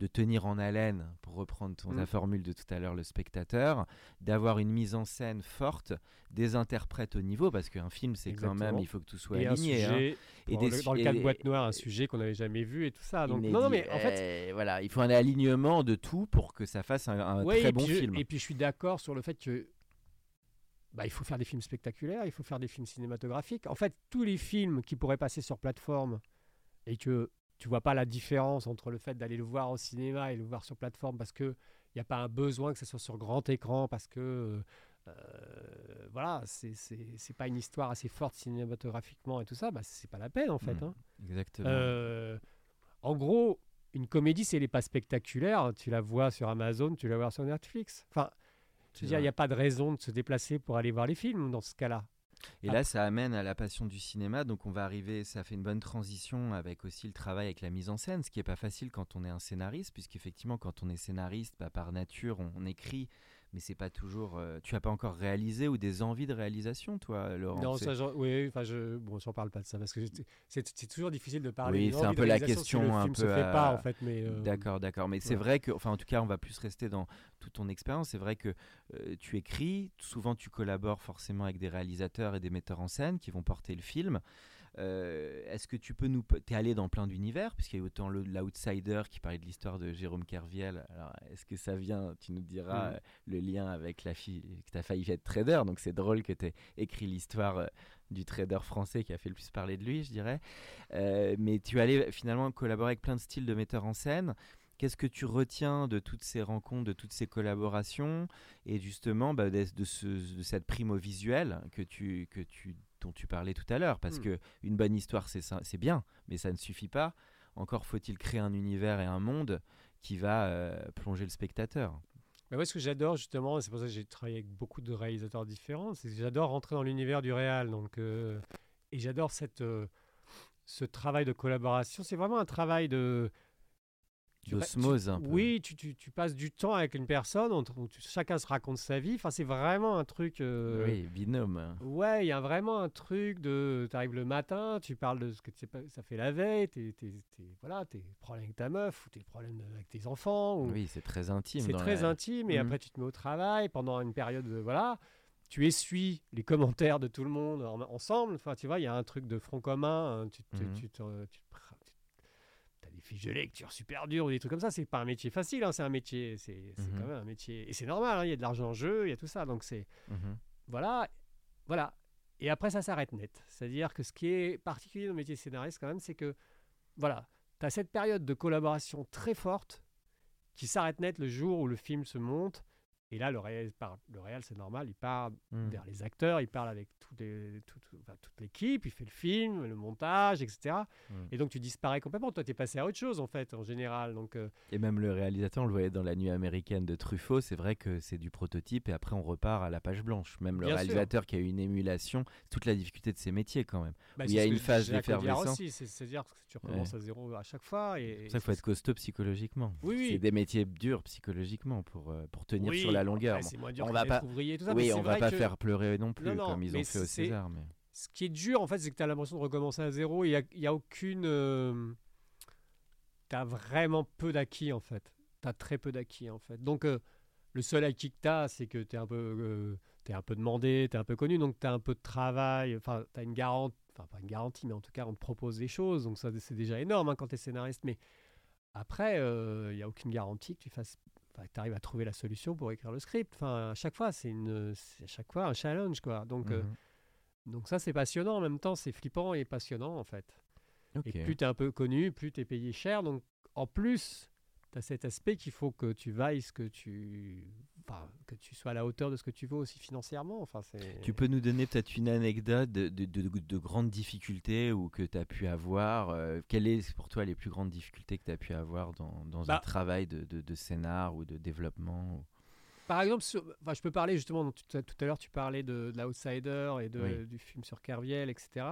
de tenir en haleine, pour reprendre ton, ta mm. formule de tout à l'heure, le spectateur, d'avoir une mise en scène forte, des interprètes au niveau, parce qu'un film, c'est quand même, il faut que tout soit aligné. Hein. et dans le cas de Boîte Noire, un sujet qu'on n'avait jamais vu et tout ça. Donc, non, non, mais en fait. Eh, voilà, il faut un alignement de tout pour que ça fasse un, très bon film. Et puis je suis d'accord sur le fait que bah, il faut faire des films spectaculaires, il faut faire des films cinématographiques. En fait, tous les films qui pourraient passer sur plateforme et que tu vois pas la différence entre le fait d'aller le voir au cinéma et le voir sur plateforme parce que il n'y a pas un besoin que ce soit sur grand écran parce que euh, voilà, c'est pas une histoire assez forte cinématographiquement et tout ça, bah, c'est pas la peine en fait. Mmh, hein. Exactement. Euh, en gros, une comédie, si elle n'est pas spectaculaire, tu la vois sur Amazon, tu la vois sur Netflix. Enfin, il n'y a pas de raison de se déplacer pour aller voir les films dans ce cas-là. Et là, ça amène à la passion du cinéma. Donc, on va arriver, ça fait une bonne transition avec aussi le travail avec la mise en scène, ce qui n'est pas facile quand on est un scénariste, puisqu'effectivement, quand on est scénariste, bah, par nature, on écrit mais c'est pas toujours. Euh, tu as pas encore réalisé ou des envies de réalisation, toi, Laurent? Non, ça, oui, enfin, je, bon, j'en parle pas de ça parce que c'est toujours difficile de parler. Oui, c'est un peu la question, si le un peu. Se fait pas, en fait, mais. Euh, d'accord, d'accord, mais c'est vrai que, enfin, en tout cas, on va plus rester dans toute ton expérience. C'est vrai que euh, tu écris, souvent tu collabores forcément avec des réalisateurs et des metteurs en scène qui vont porter le film. Euh, est-ce que tu peux nous. Tu es allé dans plein d'univers, puisqu'il y a autant l'Outsider qui parlait de l'histoire de Jérôme Kerviel. Alors, est-ce que ça vient, tu nous diras, mm. euh, le lien avec la fille, que tu as failli être trader, donc c'est drôle que tu aies écrit l'histoire euh, du trader français qui a fait le plus parler de lui, je dirais. mais tu allé finalement collaborer avec plein de styles de metteurs en scène. Qu'est-ce que tu retiens de toutes ces rencontres, de toutes ces collaborations et justement bah, de, ce, de, cette primo visuelle que tu, que tu dont tu parlais tout à l'heure, parce qu'une hmm. que une bonne histoire, c'est bien, mais ça ne suffit pas. encore faut-il créer un univers et un monde qui va euh, plonger le spectateur. Mais moi, ce que j'adore justement, c'est pour ça que j'ai travaillé avec beaucoup de réalisateurs différents, c'est que j'adore rentrer dans l'univers du réel. Donc, euh, et j'adore cette, euh, ce travail de collaboration. C'est vraiment un travail de D'osmose un peu. Oui, tu, tu, tu, passes du temps avec une personne, on, chacun se raconte sa vie. Enfin, c'est vraiment un truc. Euh, oui, binôme. Ouais, il y a vraiment un truc de. Tu arrives le matin, tu parles de ce que ça fait la veille, tes, voilà, tes problèmes avec ta meuf ou tes problèmes avec tes enfants. Oui, c'est très intime. C'est très intime, et mmh. après tu te mets au travail pendant une période. De, voilà tu essuies les commentaires de tout le monde ensemble. Enfin, tu vois, il y a un truc de front commun. Hein, tu, mmh. tu, tu, fiches de lecture super dures ou des trucs comme ça. C'est pas un métier facile, hein, c'est un métier, c'est mhm. quand même un métier. Et c'est normal, hein, il y a de l'argent en jeu, il y a tout ça. Donc c'est. Mhm. Voilà. Voilà. Et après, ça s'arrête net. C'est-à-dire que ce qui est particulier dans le métier scénariste, quand même, c'est que. Voilà. Tu as cette période de collaboration très forte qui s'arrête net le jour où le film se monte et là, le réel, le réel c'est normal, il part hmm. vers les acteurs, il parle avec tout toute l'équipe, il fait le film, le montage, etc. Hmm. Et donc, tu disparais complètement. Toi, tu es passé à autre chose, en fait, en général. Donc, euh, Et même le réalisateur, on le voyait dans La Nuit américaine de Truffaut, c'est vrai que c'est du prototype et après, on repart à la page blanche. Même le réalisateur qui a eu une émulation, toute la difficulté de ses métiers, quand même. Bah, il y a une phase d'effervescence. C'est-à-dire que tu recommences à zéro à chaque fois. Et, ça, il faut être costaud psychologiquement. Oui, C'est des métiers durs psychologiquement pour, euh, pour tenir sur la longueur. on va pas, oui, on va pas faire pleurer non plus comme ils ont fait au César. Mais... Ce qui est dur, en fait, c'est que tu as l'impression de recommencer à zéro. Il n'y a, y a, aucune. Euh, tu as vraiment peu d'acquis, en fait. Tu as très peu d'acquis, en fait. Donc, euh, le seul acquis que tu as, c'est que tu es un peu. Euh, es un peu demandé, tu es un peu connu, donc tu as un peu de travail, enfin, tu as une garantie, enfin, pas une garantie, mais en tout cas, on te propose des choses, donc ça, c'est déjà énorme hein, quand tu es scénariste. Mais après, il n'y a aucune garantie que tu fasses tu arrives à trouver la solution pour écrire le script. Enfin, à chaque fois, c'est une, à chaque fois un challenge, quoi. Donc, euh, mhm. donc ça, c'est passionnant. En même temps, c'est flippant et passionnant, en fait. Et plus tu es un peu connu, plus tu es payé cher. Donc, en plus, tu as cet aspect qu'il faut que tu vailles ce que tu que tu sois à la hauteur de ce que tu veux aussi financièrement. Enfin, tu peux nous donner peut-être une anecdote de, de, de, grandes difficultés ou que tu as pu avoir euh, Quelles est pour toi les plus grandes difficultés que tu as pu avoir dans, dans un bah travail de, scénar ou de développement Par exemple, je peux parler justement, tout à, tout à l'heure tu parlais de, l'Outsider et du film sur Kerviel, etc.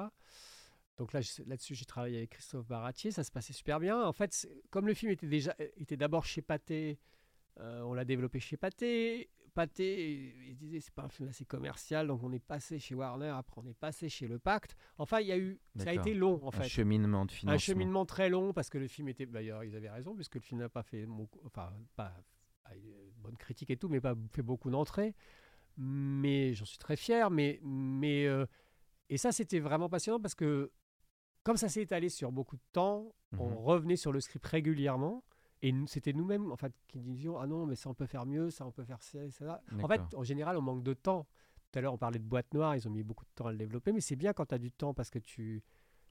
Donc là, là-dessus, j'ai travaillé avec Christophe Baratier, ça se passait super bien. En fait, comme le film était déjà était d'abord chez Pathé, euh, on l'a développé chez Pathé. Pathé, il disait c'est pas un film assez commercial, donc on est passé chez Warner, après on est passé chez Le Pacte. Enfin, il y a eu, ça a été long en fait. Un cheminement de financement. Un cheminement très long parce que le film était, d'ailleurs ils avaient raison puisque le film n'a pas fait, enfin pas, bonne critique et tout, mais pas fait beaucoup d'entrées. Mais j'en suis très fier. Mais mais euh, et ça c'était vraiment passionnant parce que comme ça s'est étalé sur beaucoup de temps, on mhm. revenait sur le script régulièrement. Et c'était nous-mêmes en fait, qui disions Ah non, mais ça on peut faire mieux, ça on peut faire ça, ça. En fait, en général, on manque de temps. Tout à l'heure, on parlait de boîte noire, ils ont mis beaucoup de temps à le développer, mais c'est bien quand tu as du temps parce que tu.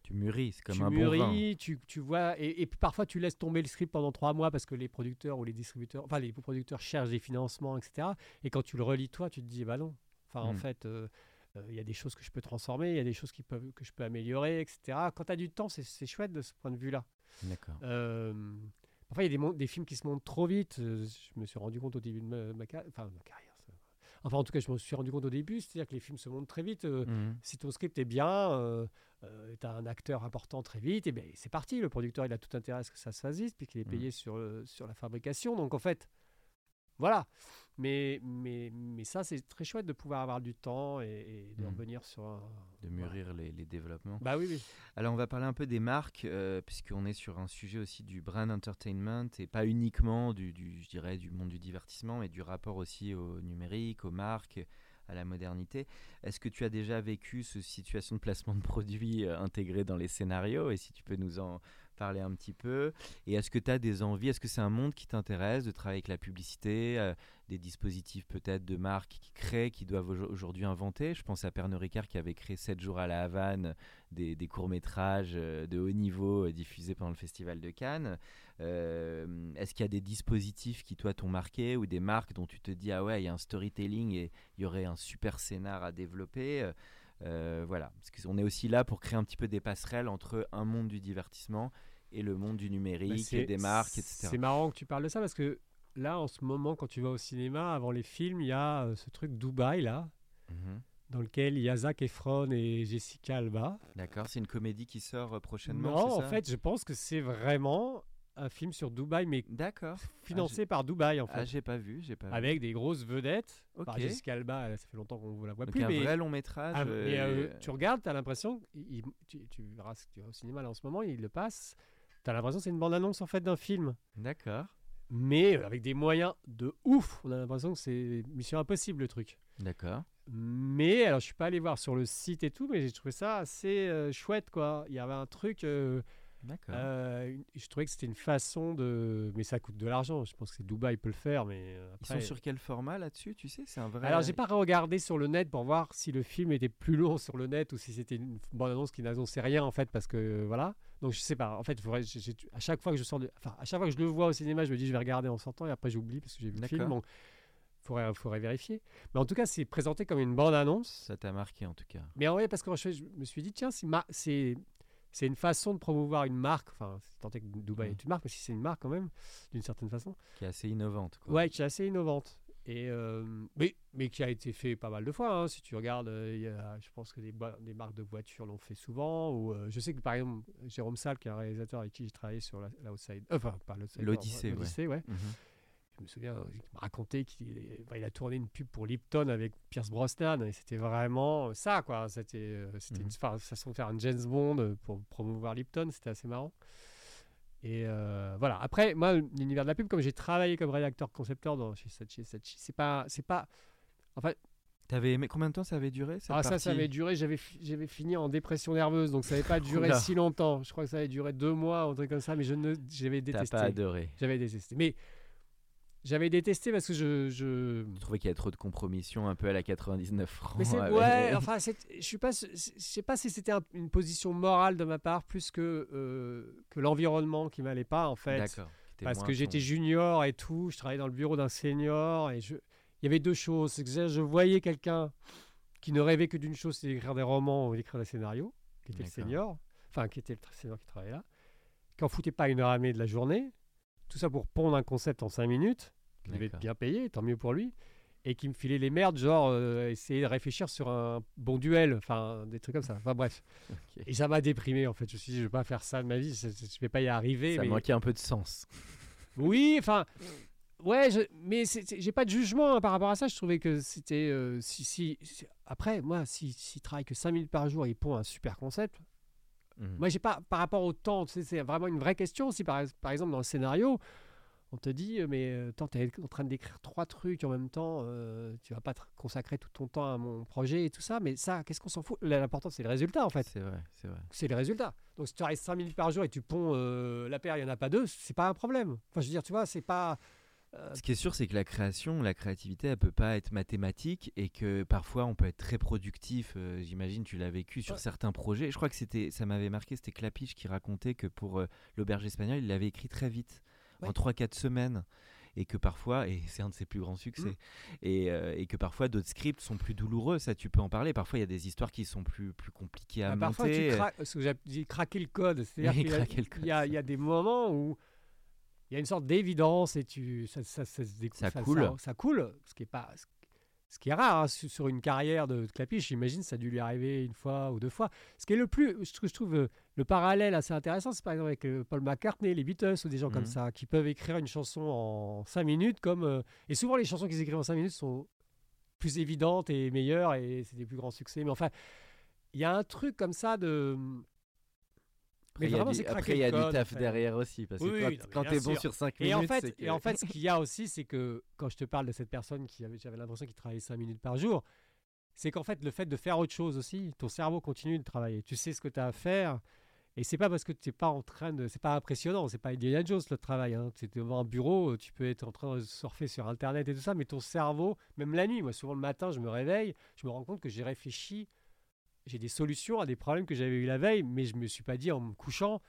Tu mûris, c'est comme tu un mûris, bon vin. Tu, tu vois, et, et, parfois tu laisses tomber le script pendant trois mois parce que les producteurs ou les distributeurs, enfin les producteurs cherchent des financements, etc. Et quand tu le relis toi, tu te dis Bah non. Enfin, en hmm. fait. Euh, il y a des choses que je peux transformer, il y a des choses qui peuvent, que je peux améliorer, etc. Quand tu as du temps, c'est chouette de ce point de vue-là. D'accord. Euh, Parfois, il y a des, des, films qui se montent trop vite. Euh, je me suis rendu compte au début de ma, ma, enfin, ma carrière. Enfin, en tout cas, je me suis rendu compte au début, c'est-à-dire que les films se montent très vite. Euh, mhm. Si ton script est bien, euh, euh tu as un acteur important très vite, et bien c'est parti. Le producteur, il a tout intérêt à ce que ça se fasse vite, puisqu'il est mhm. payé sur, sur la fabrication. Donc, en fait, voilà. Mais, mais, mais ça, c'est très chouette de pouvoir avoir du temps et, de hmm. revenir sur un... De mûrir les, les, développements. Bah oui, oui. Alors, on va parler un peu des marques, euh, puisqu'on est sur un sujet aussi du brand entertainment, et pas uniquement du, du, je dirais, du monde du divertissement, mais du rapport aussi au numérique, aux marques, à la modernité. Est-ce que tu as déjà vécu cette situation de placement de produits euh, intégrés dans les scénarios? Et si tu peux nous en parler un petit peu. Et est-ce que tu as des envies Est-ce que c'est un monde qui t'intéresse de travailler avec la publicité, euh, des dispositifs peut-être de marques qui créent, qui doivent aujourd'hui inventer? Je pense à Pernod Ricard qui avait créé 7 jours à la Havane des, courts-métrages euh, de haut niveau euh, diffusés pendant le Festival de Cannes. est-ce qu'il y a des dispositifs qui, toi, t'ont marqué ou des marques dont tu te dis, ah ouais, il y a un storytelling et il y aurait un super scénar à développer? Voilà, parce qu'on est aussi là pour créer un petit peu des passerelles entre un monde du divertissement et le monde du Bah, numérique, et des marques, etc. C'est marrant que tu parles de ça parce que là, en ce moment, quand tu vas au cinéma, avant les films, il y a euh, ce truc Dubaï, là, Mhm. dans lequel il y a Zac Efron et Jessica Alba. D'accord, c'est une comédie qui sort euh, prochainement. non, en fait, je pense que c'est vraiment un film sur Dubaï, mais D'accord. financé par Dubaï, en fait. Ah, j'ai pas vu, j'ai pas vu. avec des grosses vedettes. Par. Jessica Alba, euh, ça fait longtemps qu'on ne la voit Donc plus. un mais vrai long métrage. Ah, euh, tu regardes, tu as l'impression, tu, tu verras ce que tu vas au cinéma là en ce moment, il le passe. Tu as l'impression que c'est une bande-annonce en fait d'un film. D'accord, Mais euh, avec des moyens de ouf. On a l'impression que c'est mission impossible le truc. d'accord. Mais alors, je suis pas allé voir sur le site et tout, mais j'ai trouvé ça assez euh, chouette quoi. Il y avait un truc. euh, D'accord. euh, je trouvais que c'était une façon de. Mais ça coûte de l'argent. Je pense que Dubaï peut le faire, mais Ils sont sur quel format là-dessus, tu sais? C'est un vrai. Alors, j'ai pas regardé sur le net pour voir si le film était plus long sur le net ou si c'était une bande-annonce qui n'annonçait rien en fait, parce que euh, voilà. Donc, je sais pas. En fait, faudrait- à chaque fois que je sors, de- enfin, à chaque fois que je le vois au cinéma, je me dis je vais regarder en sortant et après j'oublie parce que j'ai vu le film. Donc, faudrait, faudrait vérifier. Mais en tout cas, c'est présenté comme une bande-annonce. Ça t'a marqué en tout cas. Mais en vrai, parce que je, je me suis dit tiens, c'est ma- c'est c'est une façon de promouvoir une marque. Enfin, c'est tant que Dubaï Mm. est une marque, mais si c'est une marque quand même, d'une certaine façon. Qui est assez innovante. Quoi. Ouais, qui est assez innovante. Et euh, mais, mais qui a été fait pas mal de fois. hein. Si tu regardes, euh, y a- je pense que des, marques de voitures l'ont fait souvent. Ou euh, je sais que par exemple, Jérôme Salle, qui est un réalisateur avec qui j'ai travaillé sur la, la Outside, enfin pas l'Outside, L'Odyssée, ouais. ouais. Mhm. Je me souviens, euh, il m'a raconté qu'il bah, il a tourné une pub pour Lipton avec Pierce Brosnan et c'était vraiment ça, quoi. C'était euh, c'était Mhm. une fa- façon de faire un James Bond euh, pour promouvoir Lipton, c'était assez marrant. Et euh, voilà. Après, moi, l'univers de la pub, comme j'ai travaillé comme rédacteur concepteur dans, chez Saatchi et Saatchi, c'est pas, c'est pas. En fait, T'avais aimé combien de temps ça avait duré cette ah, ça, ça avait duré. J'avais, j'avais fini en dépression nerveuse, donc ça n'avait pas <laughs> duré si longtemps. Je crois que ça avait duré deux mois, un truc comme ça, mais je ne, j'avais T'as détesté. pas adoré. J'avais détesté. Mais j'avais détesté parce que je, je, Tu trouvais qu'il y a trop de compromission un peu à la 99 francs. Mais c'est, avec- ouais, enfin, je suis pas, sais pas si c'était un- une position morale de ma part plus que euh, que l'environnement qui m'allait pas en fait, D'accord. Parce que j'étais junior et tout, je travaillais dans le bureau d'un senior et je, il y avait deux choses, que je voyais quelqu'un qui ne rêvait que d'une chose, c'est d'écrire des romans ou d'écrire des scénarios, qui était le senior, enfin qui était le senior qui travaillait là, qui en foutait pas une ramée de la journée, tout ça pour pondre un concept en cinq minutes, qui devait être bien payé, tant mieux pour lui et qui me filait les merdes, genre euh, essayer de réfléchir sur un bon duel, enfin des trucs comme ça. Enfin bref. <laughs> Et ça m'a déprimé en fait. Je me suis dit, je vais pas faire ça de ma vie, je, je vais pas y arriver. Ça mais... manquait un peu de sens. <laughs> Oui, enfin. Ouais, je- mais j'ai pas de jugement hein, par rapport à ça. Je trouvais que c'était. euh, si, si, si- Après, moi, s'il si, travaille que 5 minutes par jour, il pond un super concept. Mhm. Moi, j'ai pas. Par rapport au temps, tu sais, c'est vraiment une vraie question. Si par, par exemple, dans le scénario, on te dit, euh, mais euh, attends, t'es en train d'écrire trois trucs en même temps, euh, tu vas pas te consacrer tout ton temps à mon projet et tout ça, mais ça, qu'est-ce qu'on s'en fout? L'important, c'est le résultat en fait. C'est vrai, c'est vrai. C'est le résultat. Donc, si tu restes 5 minutes par jour et tu ponds euh, la paire, il n'y en a pas deux, c'est pas un problème. Enfin, je veux dire, tu vois, c'est pas. Euh, Ce qui est sûr, c'est que la création, la créativité, elle peut pas être mathématique et que parfois on peut être très productif. euh, J'imagine, tu l'as vécu sur Ouais. certains projets. Je crois que c'était, ça m'avait marqué, c'était Clapiche qui racontait que pour euh, l'auberge espagnole, il l'avait écrit très vite, en Ouais. 3-4 semaines. Et que parfois, et c'est un de ses plus grands succès, Mm. et, euh, et que parfois d'autres scripts sont plus douloureux, ça tu peux en parler. Parfois il y a des histoires qui sont plus, plus compliquées à bah, parfois, monter. tu craques, ce que j'ai craquer le code. C'est-à-dire qu'il y a des moments où il y a une sorte d'évidence et tu, ça, ça, ça Ça coule. Ça, ça coule, ce qui est, pas, ce qui est rare hein, sur une carrière de clapiche. J'imagine ça a dû lui arriver une fois ou deux fois. Ce qui est le plus, je trouve, je trouve, euh, le parallèle assez intéressant, c'est par exemple avec euh, Paul McCartney, les Beatles ou des gens comme Mhm. ça, qui peuvent écrire une chanson en cinq minutes. Comme, euh, et souvent, les chansons qu'ils écrivent en cinq minutes sont plus évidentes et meilleures et c'est des plus grands succès. Mais enfin, il y a un truc comme ça de. Après, il y a du- après, y a taf derrière aussi. Parce que oui, quand, bien t'es bon sûr. sur 5 Et minutes, en, fait, que- et en fait, ce qu'il y a aussi, c'est que quand je te parle de cette personne qui avait, j'avais l'impression qu'il travaillait 5 minutes par jour, c'est qu'en fait, le fait de faire autre chose aussi, ton cerveau continue de travailler. Tu sais ce que tu as à faire. Et c'est pas parce que tu n'es pas en train de. C'est pas impressionnant, c'est pas Indiana Jones le travail. Hein. Tu es devant un bureau, tu peux être en train de surfer sur Internet et tout ça, mais ton cerveau, même la nuit, moi souvent le matin, je me réveille, je me rends compte que j'ai réfléchi, j'ai des solutions à des problèmes que j'avais eu la veille, mais je me suis pas dit en me couchant,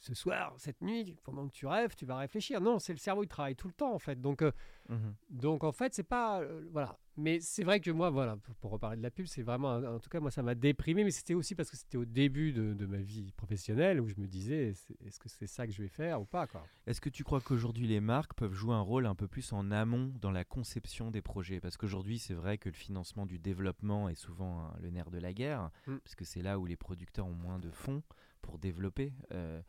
ce soir, cette nuit, pendant que tu rêves, tu vas réfléchir. Non, c'est le cerveau, il travaille tout le temps en fait. Donc, euh, Mhm. donc en fait, c'est pas. euh, voilà. mais c'est vrai que moi, voilà, pour, pour reparler de la pub, c'est vraiment, en tout cas, moi, ça m'a déprimé, mais c'était aussi parce que c'était au début de, de ma vie professionnelle où je me disais, est-ce que c'est ça que je vais faire ou pas, quoi. Est-ce que tu crois qu'aujourd'hui les marques peuvent jouer un rôle un peu plus en amont dans la conception des projets? Parce qu'aujourd'hui c'est vrai que le financement du développement est souvent hein, le nerf de la guerre, Mm. parce que c'est là où les producteurs ont moins de fonds pour développer. Euh,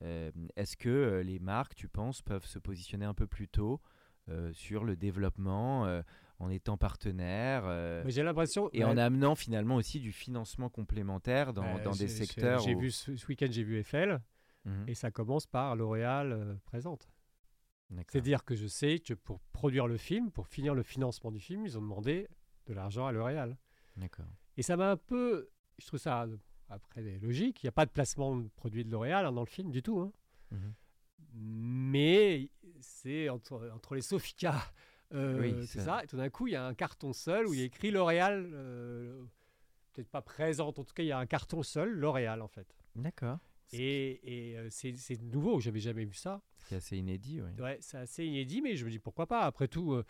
Est-ce que les marques, tu penses, peuvent se positionner un peu plus tôt sur le développement en étant partenaires Mais j'ai l'impression. et ouais, en amenant finalement aussi du financement complémentaire dans, dans des secteurs J'ai où- vu ce, ce week-end, j'ai vu Eiffel, Mhm. et ça commence par L'Oréal présente. C'est-à-dire que je sais que pour produire le film, pour finir le financement du film, ils ont demandé de l'argent à L'Oréal. D'accord. Et ça m'a un peu. Je trouve ça, après, logique. Il n'y a pas de placement de produits de L'Oréal hein, dans le film du tout. hein. Mhm. Mais c'est entre, entre les Sofica, euh, Oui, tout ça-. Et tout d'un coup, il y a un carton seul où il y a écrit L'Oréal. euh, Peut-être pas présente, en tout cas, il y a un carton seul, L'Oréal, en fait. D'accord. Et, et, euh, c'est c'est nouveau, j'avais jamais vu ça. C'est assez inédit, oui. Ouais, c'est assez inédit, mais je me dis pourquoi pas. Après tout, euh,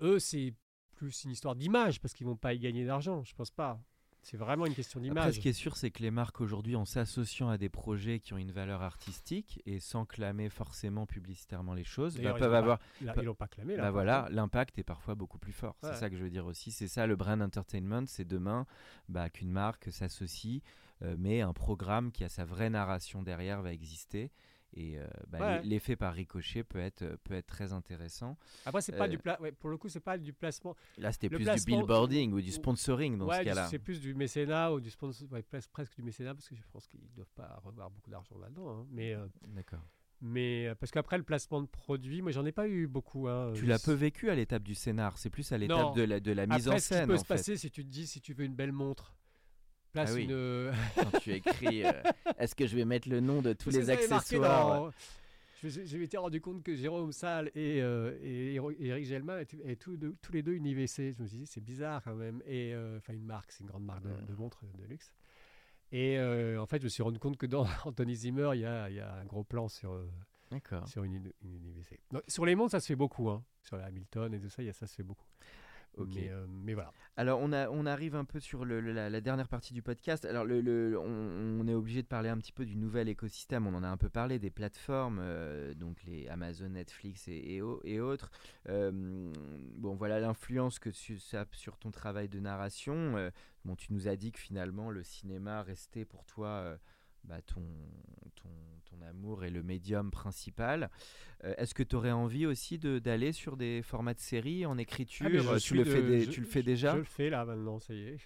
eux, c'est plus une histoire d'image parce qu'ils vont pas y gagner d'argent. Je pense pas. C'est vraiment une question Après, d'image. ce qui est sûr, c'est que les marques aujourd'hui, en s'associant à des projets qui ont une valeur artistique et sans clamer forcément publicitairement les choses, bah, peuvent avoir. pas- Là, ils l'ont pas clamé. Là, Bah voilà, l'impact est parfois beaucoup plus fort. Ouais. C'est ça que je veux dire aussi. C'est ça le brand entertainment, c'est demain bah, qu'une marque s'associe, euh, mais un programme qui a sa vraie narration derrière va exister. Et euh, bah, Ouais. l'effet par ricochet peut être, peut être très intéressant. Après, c'est pas euh, du pla... ouais, pour le coup, c'est pas du placement. Là, c'était plus placement- du billboarding ou du sponsoring dans ouais, ce cas-là. c'est plus du mécénat ou du sponsor, presque du mécénat parce que je pense qu'ils doivent pas revoir beaucoup d'argent là-dedans. hein. Mais, euh, D'accord. mais euh, parce qu'après le placement de produits, moi, j'en ai pas eu beaucoup. hein. Tu l'as peu vécu à l'étape du scénar, c'est plus à l'étape de la, de la mise Après, en ce qui scène. peut en se fait. passer, si tu te dis, si tu veux une belle montre, place Ah oui. une. <laughs> Quand tu écris, euh, est-ce que je vais mettre le nom de tous Parce les accessoires Je m'étais rendu compte que Jérôme Salle et, euh, Eric Gelman étaient, étaient tous, deux- tous les deux une IVC. Je me suis dit, c'est bizarre quand même. Et euh, enfin, une marque, c'est une grande marque de, de montres de luxe. Et euh, en fait, je me suis rendu compte que dans <laughs> Anthony Zimmer, il y a, il y a un gros plan sur, euh, une, une IVC. Sur les montres, ça se fait beaucoup. hein. Sur la Hamilton et tout ça, il y a, ça se fait beaucoup. Ok. Mais, euh, mais voilà. Alors, on, a, on arrive un peu sur le- la, la dernière partie du podcast. Alors, le, le- on, on est obligé de parler un petit peu du nouvel écosystème. On en a un peu parlé des plateformes, euh, donc les Amazon, Netflix et, et, au- et autres. Euh, bon, voilà l'influence que tu, ça a sur ton travail de narration. Bon, tu nous as dit que finalement, le cinéma restait pour toi bah, ton, ton, ton amour et le médium principal. Euh, Est-ce que tu aurais envie aussi de- d'aller sur des formats de séries en écriture? Ah, je Euh, tu, le de- fais dé- je- tu le fais je- déjà? Je le fais là maintenant, ça y est.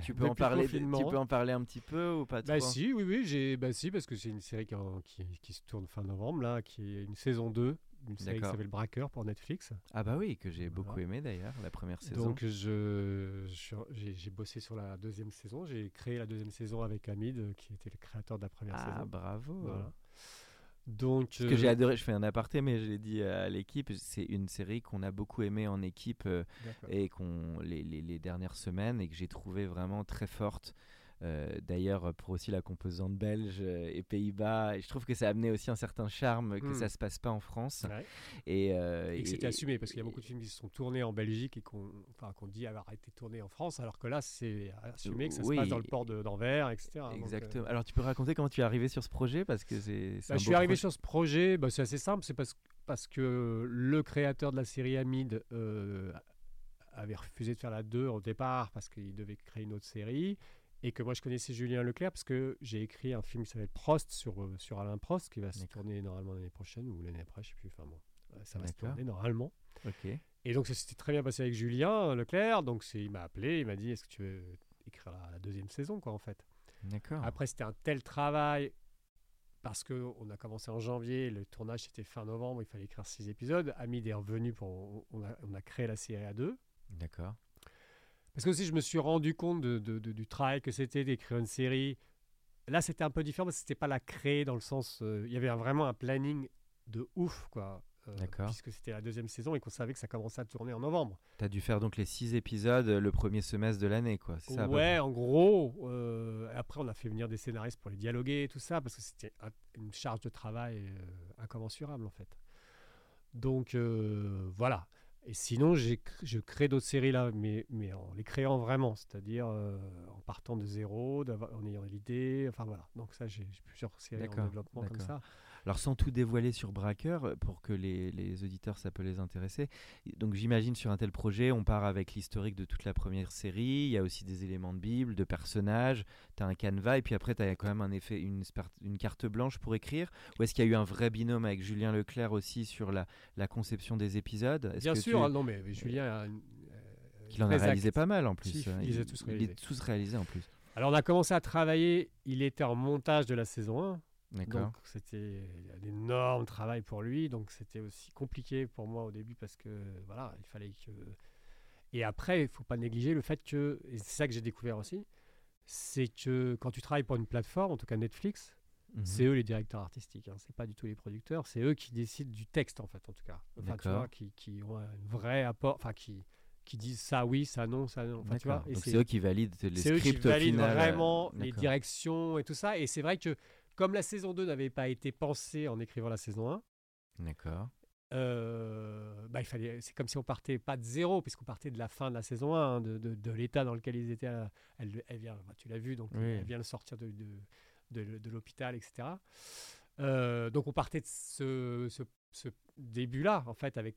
Tu <laughs> peux en parler, tu peux en parler un petit peu ou pas Bah si, oui, oui, j'ai, bah si, parce que c'est une série qui, qui, qui se tourne fin novembre, là, qui est une saison 2, une série qui s'appelle Braqueur pour Netflix. Ah bah oui, que j'ai beaucoup aimé d'ailleurs, la première saison. Donc je, j'ai, bossé sur la deuxième saison, j'ai créé la deuxième saison avec Hamid, euh, qui était le créateur de la première ah saison. bravo. Voilà. Donc, Ce que euh, j'ai adoré, je fais un aparté, mais je l'ai dit à l'équipe, c'est une série qu'on a beaucoup aimé en équipe euh, et qu'on les, les- les dernières semaines et que j'ai trouvé vraiment très forte. Euh, D'ailleurs, pour aussi la composante belge euh, et Pays-Bas, et je trouve que ça a amené aussi un certain charme que Hmm. ça se passe pas en France. Ouais. Et, euh, Et que c'était assumé, parce qu'il y a beaucoup de films qui se sont tournés en Belgique et qu'on, enfin, dit avoir été tournés en France, alors que là, c'est assumé que ça Oui. se passe dans le port d'Anvers, etc. Donc, euh, Exactement. Alors, tu peux raconter comment tu es arrivé sur ce projet parce que c'est. Bah, je suis arrivé projet. sur ce projet, bah, c'est assez simple, c'est parce, parce que le créateur de la série Hamid euh, avait refusé de faire la 2 au départ parce qu'il devait créer une autre série et que moi je connaissais Julien Leclerc parce que j'ai écrit un film qui s'appelle Prost sur, euh, sur Alain Prost qui va se tourner normalement l'année prochaine ou l'année après, je sais plus, enfin bon, euh, ça va se tourner normalement. Ok. Et donc ça s'était très bien passé avec Julien Leclerc, donc il m'a appelé, il m'a dit est-ce que tu veux écrire la, la deuxième saison quoi en fait. D'accord. Après, c'était un tel travail parce que on a commencé en janvier, le tournage c'était fin novembre, il fallait écrire six épisodes. Hamid est revenu pour, on a, on a créé la série à deux. D'accord. Parce que aussi, je me suis rendu compte de- de- de- du travail que c'était d'écrire une série. Là, c'était un peu différent parce que c'était pas la créer dans le sens, euh, il y avait vraiment un planning de ouf quoi. euh, D'accord. Puisque c'était la deuxième saison et qu'on savait que ça commençait à tourner en novembre. Tu as dû faire donc les six épisodes euh, le premier semestre de l'année, quoi. C'est ça Ouais, en gros. euh, après, on a fait venir des scénaristes pour les dialoguer et tout ça, parce que c'était un- une charge de travail euh, incommensurable, en fait. Donc, voilà. Et sinon, je crée d'autres séries là, mais, mais en les créant vraiment, c'est-à-dire euh, en partant de zéro, en ayant l'idée, enfin voilà. Donc ça, j'ai plusieurs séries en développement comme ça. Alors sans tout dévoiler sur Braqueur, euh, pour que les, les auditeurs, ça peut les intéresser. Donc j'imagine sur un tel projet, on part avec l'historique de toute la première série, il y a aussi des éléments de Bible, de personnages, tu as un canevas, et puis après tu as quand même un effet, une, carte blanche pour écrire. Ou est-ce qu'il y a eu un vrai binôme avec Julien Leclerc aussi sur la, la conception des épisodes? Bien sûr, tu- hein, non mais Julien a une, euh, qu'il en a réalisé pas mal en plus. Si, hein. il les a Il- tous il réalisés. est tous réalisés en plus. Alors on a commencé à travailler, il était en montage de la saison 1, D'accord. Donc c'était un énorme travail pour lui, donc c'était aussi compliqué pour moi au début parce que voilà, il fallait que... Et après, il faut pas négliger le fait que, et c'est ça que j'ai découvert aussi, c'est que quand tu travailles pour une plateforme, en tout cas Netflix, Mhm. c'est eux les directeurs artistiques, hein, c'est pas du tout les producteurs, c'est eux qui décident du texte en fait, en tout cas. Enfin, tu D'accord. vois, qui, qui ont un vrai apport, enfin qui, qui disent ça oui, ça non, ça non. Enfin, tu vois, et Donc c'est eux qui valident les c'est eux qui scripts au valident final. euh, vraiment les directions et tout ça. Et c'est vrai que comme la saison 2 n'avait pas été pensée en écrivant la saison 1, D'accord. euh, bah, il fallait, c'est comme si on partait pas de zéro, puisqu'on partait de la fin de la saison 1, hein, de, de- de l'état dans lequel ils étaient. à- elle, elle vient, bah, tu l'as vu, donc Oui. elle vient de sortir de, de, de- de l'hôpital, etc. Euh, donc on partait de ce, ce- ce début-là, en fait, avec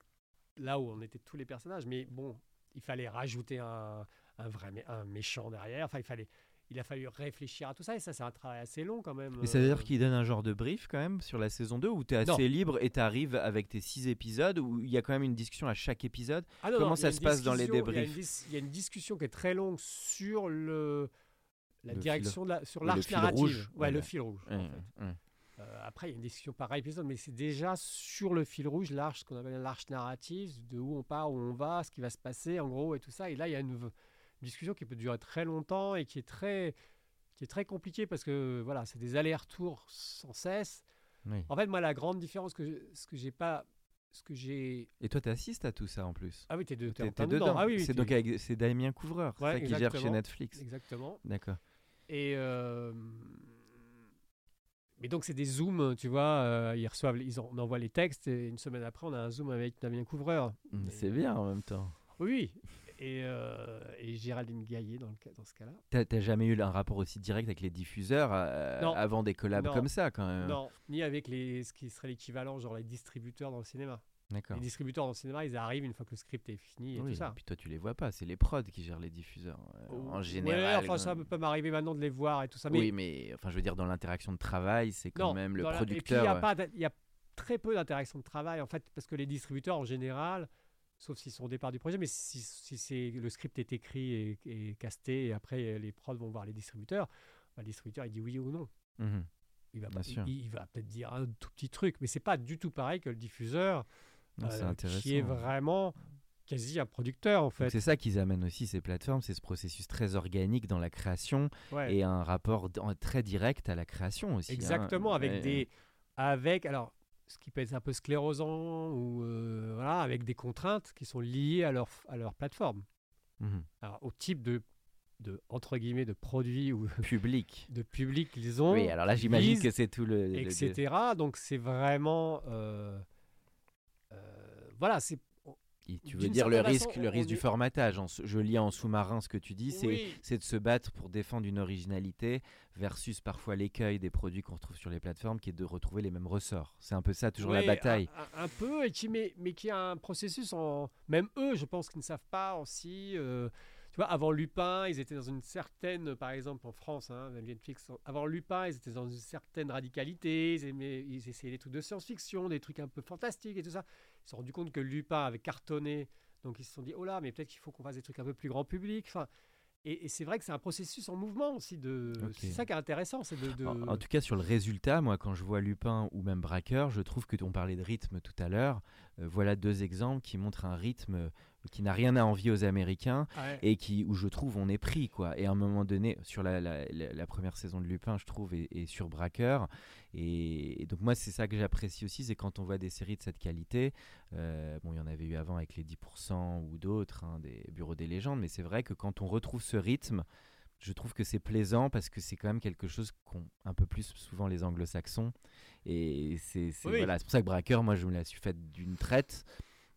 là où on était tous les personnages. Mais bon, il fallait rajouter un, un vrai mé- un méchant derrière. Enfin, il fallait, il a fallu réfléchir à tout ça. Et ça, c'est un travail assez long quand même. Et ça veut dire euh, qu'il donne un genre de brief quand même sur la saison 2 où tu es Non. assez libre et tu arrives avec tes six épisodes où il y a quand même une discussion à chaque épisode? Ah non, Comment non, ça se passe dans les discussion- il y a une débriefs Il y a une discussion qui est très longue sur le la Le direction de la sur narrative. rouge, Ouais, le fil rouge. en fait. Euh, après, il y a une discussion par épisode, mais c'est déjà sur le fil rouge, l'arche, ce qu'on appelle l'arche narrative, de où on part, où on va, ce qui va se passer, en gros, et tout ça. Et là, il y a une discussion qui peut durer très longtemps et qui est très, qui est très compliquée parce que voilà, c'est des allers-retours sans cesse. Oui. En fait, moi, la grande différence que je- ce que j'ai pas, ce que j'ai, Et toi, tu assistes à tout ça en plus? ah oui, t'es, de, t'es T'es en t'es plein dedans. dedans. Ah oui, oui, c'est donc avec c'est Damien Couvreur, c'est Ouais, ça qui gère chez. Netflix. exactement. D'accord. Et euh, mais donc c'est des zooms, tu vois, euh, ils reçoivent, ils en- on envoie les textes et une semaine après on a un zoom avec Damien Couvreur. Et- C'est bien en même temps. Oui. Et, euh, et Géraldine Gaillet dans, le cas- dans ce cas-là. T'as t'as jamais eu un rapport aussi direct avec les diffuseurs euh, Non. avant des collabs Non. comme ça quand même Non, ni avec les, ce qui serait l'équivalent, genre les distributeurs dans le cinéma. D'accord. Les distributeurs dans le cinéma, ils arrivent une fois que le script est fini et Oui, tout ça. puis toi tu les vois pas, c'est les prods qui gèrent les diffuseurs euh, en Ouais, général. enfin, ça peut m'arriver maintenant de les voir et tout ça. Mais Oui, mais enfin je veux dire dans l'interaction de travail, c'est quand non, même le la- Et puis il producteur. y a pas, il y a très peu d'interaction de travail en fait, parce que les distributeurs en général, sauf s'ils sont au départ du projet, mais si, si c'est le script est écrit et, et casté et après euh, les prods vont voir les distributeurs, bah, le distributeur il dit oui ou non. mhm. Il va, Bien pas- sûr. il, il va peut-être dire un tout petit truc, mais c'est pas du tout pareil que le diffuseur, Non, euh, qui est vraiment quasi un producteur en Donc, fait. C'est ça qu'ils amènent aussi ces plateformes, c'est ce processus très organique dans la création Ouais. et un rapport d- très direct à la création aussi. hein. Exactement, avec Ouais. des, avec alors ce qui peut être un peu sclérosant ou euh, voilà, avec des contraintes qui sont liées à leur à leur plateforme. Mhm. Alors, au type de de entre guillemets de produits ou <laughs> Public. de public qu'ils ont, Oui, alors là j'imagine que c'est tout le. le- etc. Donc c'est vraiment euh, euh, voilà, c'est Et Tu veux dire le risque, façon, le risque du est- formatage. en je lis en sous-marin ce que tu dis, c'est oui, de se battre pour défendre une originalité versus parfois l'écueil des produits qu'on retrouve sur les plateformes qui est de retrouver les mêmes ressorts. C'est un peu ça, toujours la bataille. Un, un- un peu, et qui, mais, mais qui a un processus en. Même eux, je pense qu'ils ne savent pas aussi. euh, tu vois, avant Lupin, ils étaient dans une certaine. Par exemple, en France, hein, Netflix, avant Lupin, ils étaient dans une certaine radicalité. Ils, aimaient- ils essayaient des trucs de science-fiction, des trucs un peu fantastiques et tout ça. Ils se sont rendus compte que Lupin avait cartonné. Donc ils se sont dit, oh là, mais peut-être qu'il faut qu'on fasse des trucs un peu plus grand public. Enfin, et, et c'est vrai que c'est un processus en mouvement aussi. De... C'est ça qui est intéressant. C'est de, de- En, en tout cas, sur le résultat, moi, quand je vois Lupin ou même Braqueur, je trouve que on parlait de rythme tout à l'heure. euh, voilà deux exemples qui montrent un rythme euh, qui n'a rien à envier aux Américains Ouais. et qui, où je trouve on est pris quoi. Et à un moment donné, sur la, la- la- la première saison de Lupin, je trouve, et, et sur Braqueur. Et, et donc moi, c'est ça que j'apprécie aussi, c'est quand on voit des séries de cette qualité. euh, bon, il y en avait eu avant avec les 10% ou d'autres, hein, des bureaux des légendes, mais c'est vrai que quand on retrouve ce rythme, je trouve que c'est plaisant parce que c'est quand même quelque chose qu'ont un peu plus souvent les anglo-saxons. Et c'est Oui. voilà, pour ça que Braqueur, moi, je me la suis faite d'une traite.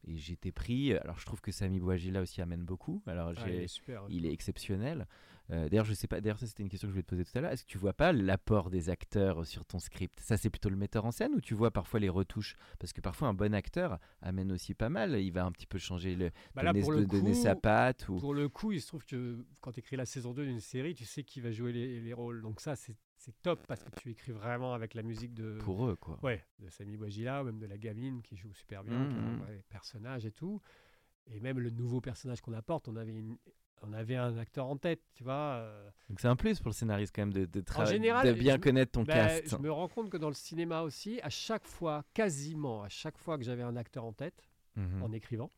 et j'étais pris. Alors je trouve que Sami Bouagila aussi amène beaucoup. Alors Ah, j'ai- il est super. il est exceptionnel. Euh, d'ailleurs, je sais pas. D'ailleurs, ça c'était une question que je voulais te poser tout à l'heure. Est-ce que tu vois pas l'apport des acteurs sur ton script? Ça, c'est plutôt le metteur en scène ou tu vois parfois les retouches? Parce que parfois un bon acteur amène aussi pas mal. Il va un petit peu changer le Bah là, donner, pour le donner coup, sa patte ou Pour le coup, il se trouve que quand tu écris la saison 2 d'une série, tu sais qui va jouer les, les rôles. Donc ça, c'est c'est top parce que tu écris vraiment avec la musique de, pour eux quoi. ouais, de Sami Bouagila ou même de la gamine qui joue super bien, qui est un Mhm. vrai personnage et tout. Et même le nouveau personnage qu'on apporte, on avait, une- on avait un acteur en tête, tu vois. euh. Donc c'est un plus pour le scénariste quand même de, de, général, de bien je- connaître ton Ben, cast. je me rends compte que dans le cinéma aussi, à chaque fois, quasiment à chaque fois que j'avais un acteur en tête, Mhm. en écrivant,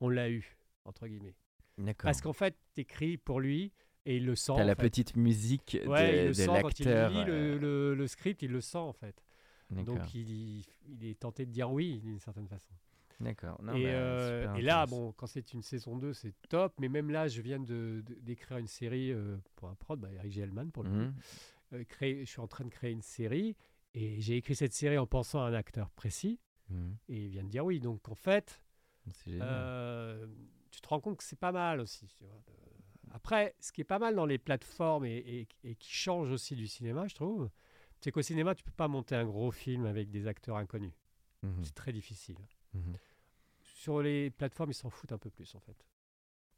on l'a eu, entre guillemets. D'accord. Parce qu'en fait, tu écris pour lui et il le sent. T'as la fait. petite musique de, Ouais, il le de sent quand il l'acteur. lit le, euh, le- le script, il le sent en fait. Donc il, il est tenté de dire oui d'une certaine façon. D'accord. Et, bah, euh, et là, bon, quand c'est une saison 2, c'est top. Mais même là, je viens de- d'écrire une série euh, pour un prod, bah, Eric Gelman pour le coup. Mhm. Euh, créer- je suis en train de créer une série et j'ai écrit cette série en pensant à un acteur précis Mhm. et il vient de dire oui. Donc en fait, euh, tu te rends compte que c'est pas mal aussi. tu vois, de- Après, ce qui est pas mal dans les plateformes et, et- et qui change aussi du cinéma, je trouve, c'est qu'au cinéma, tu peux pas monter un gros film avec des acteurs inconnus. Mhm. C'est très difficile. Mhm. Sur les plateformes, ils s'en foutent un peu plus en fait.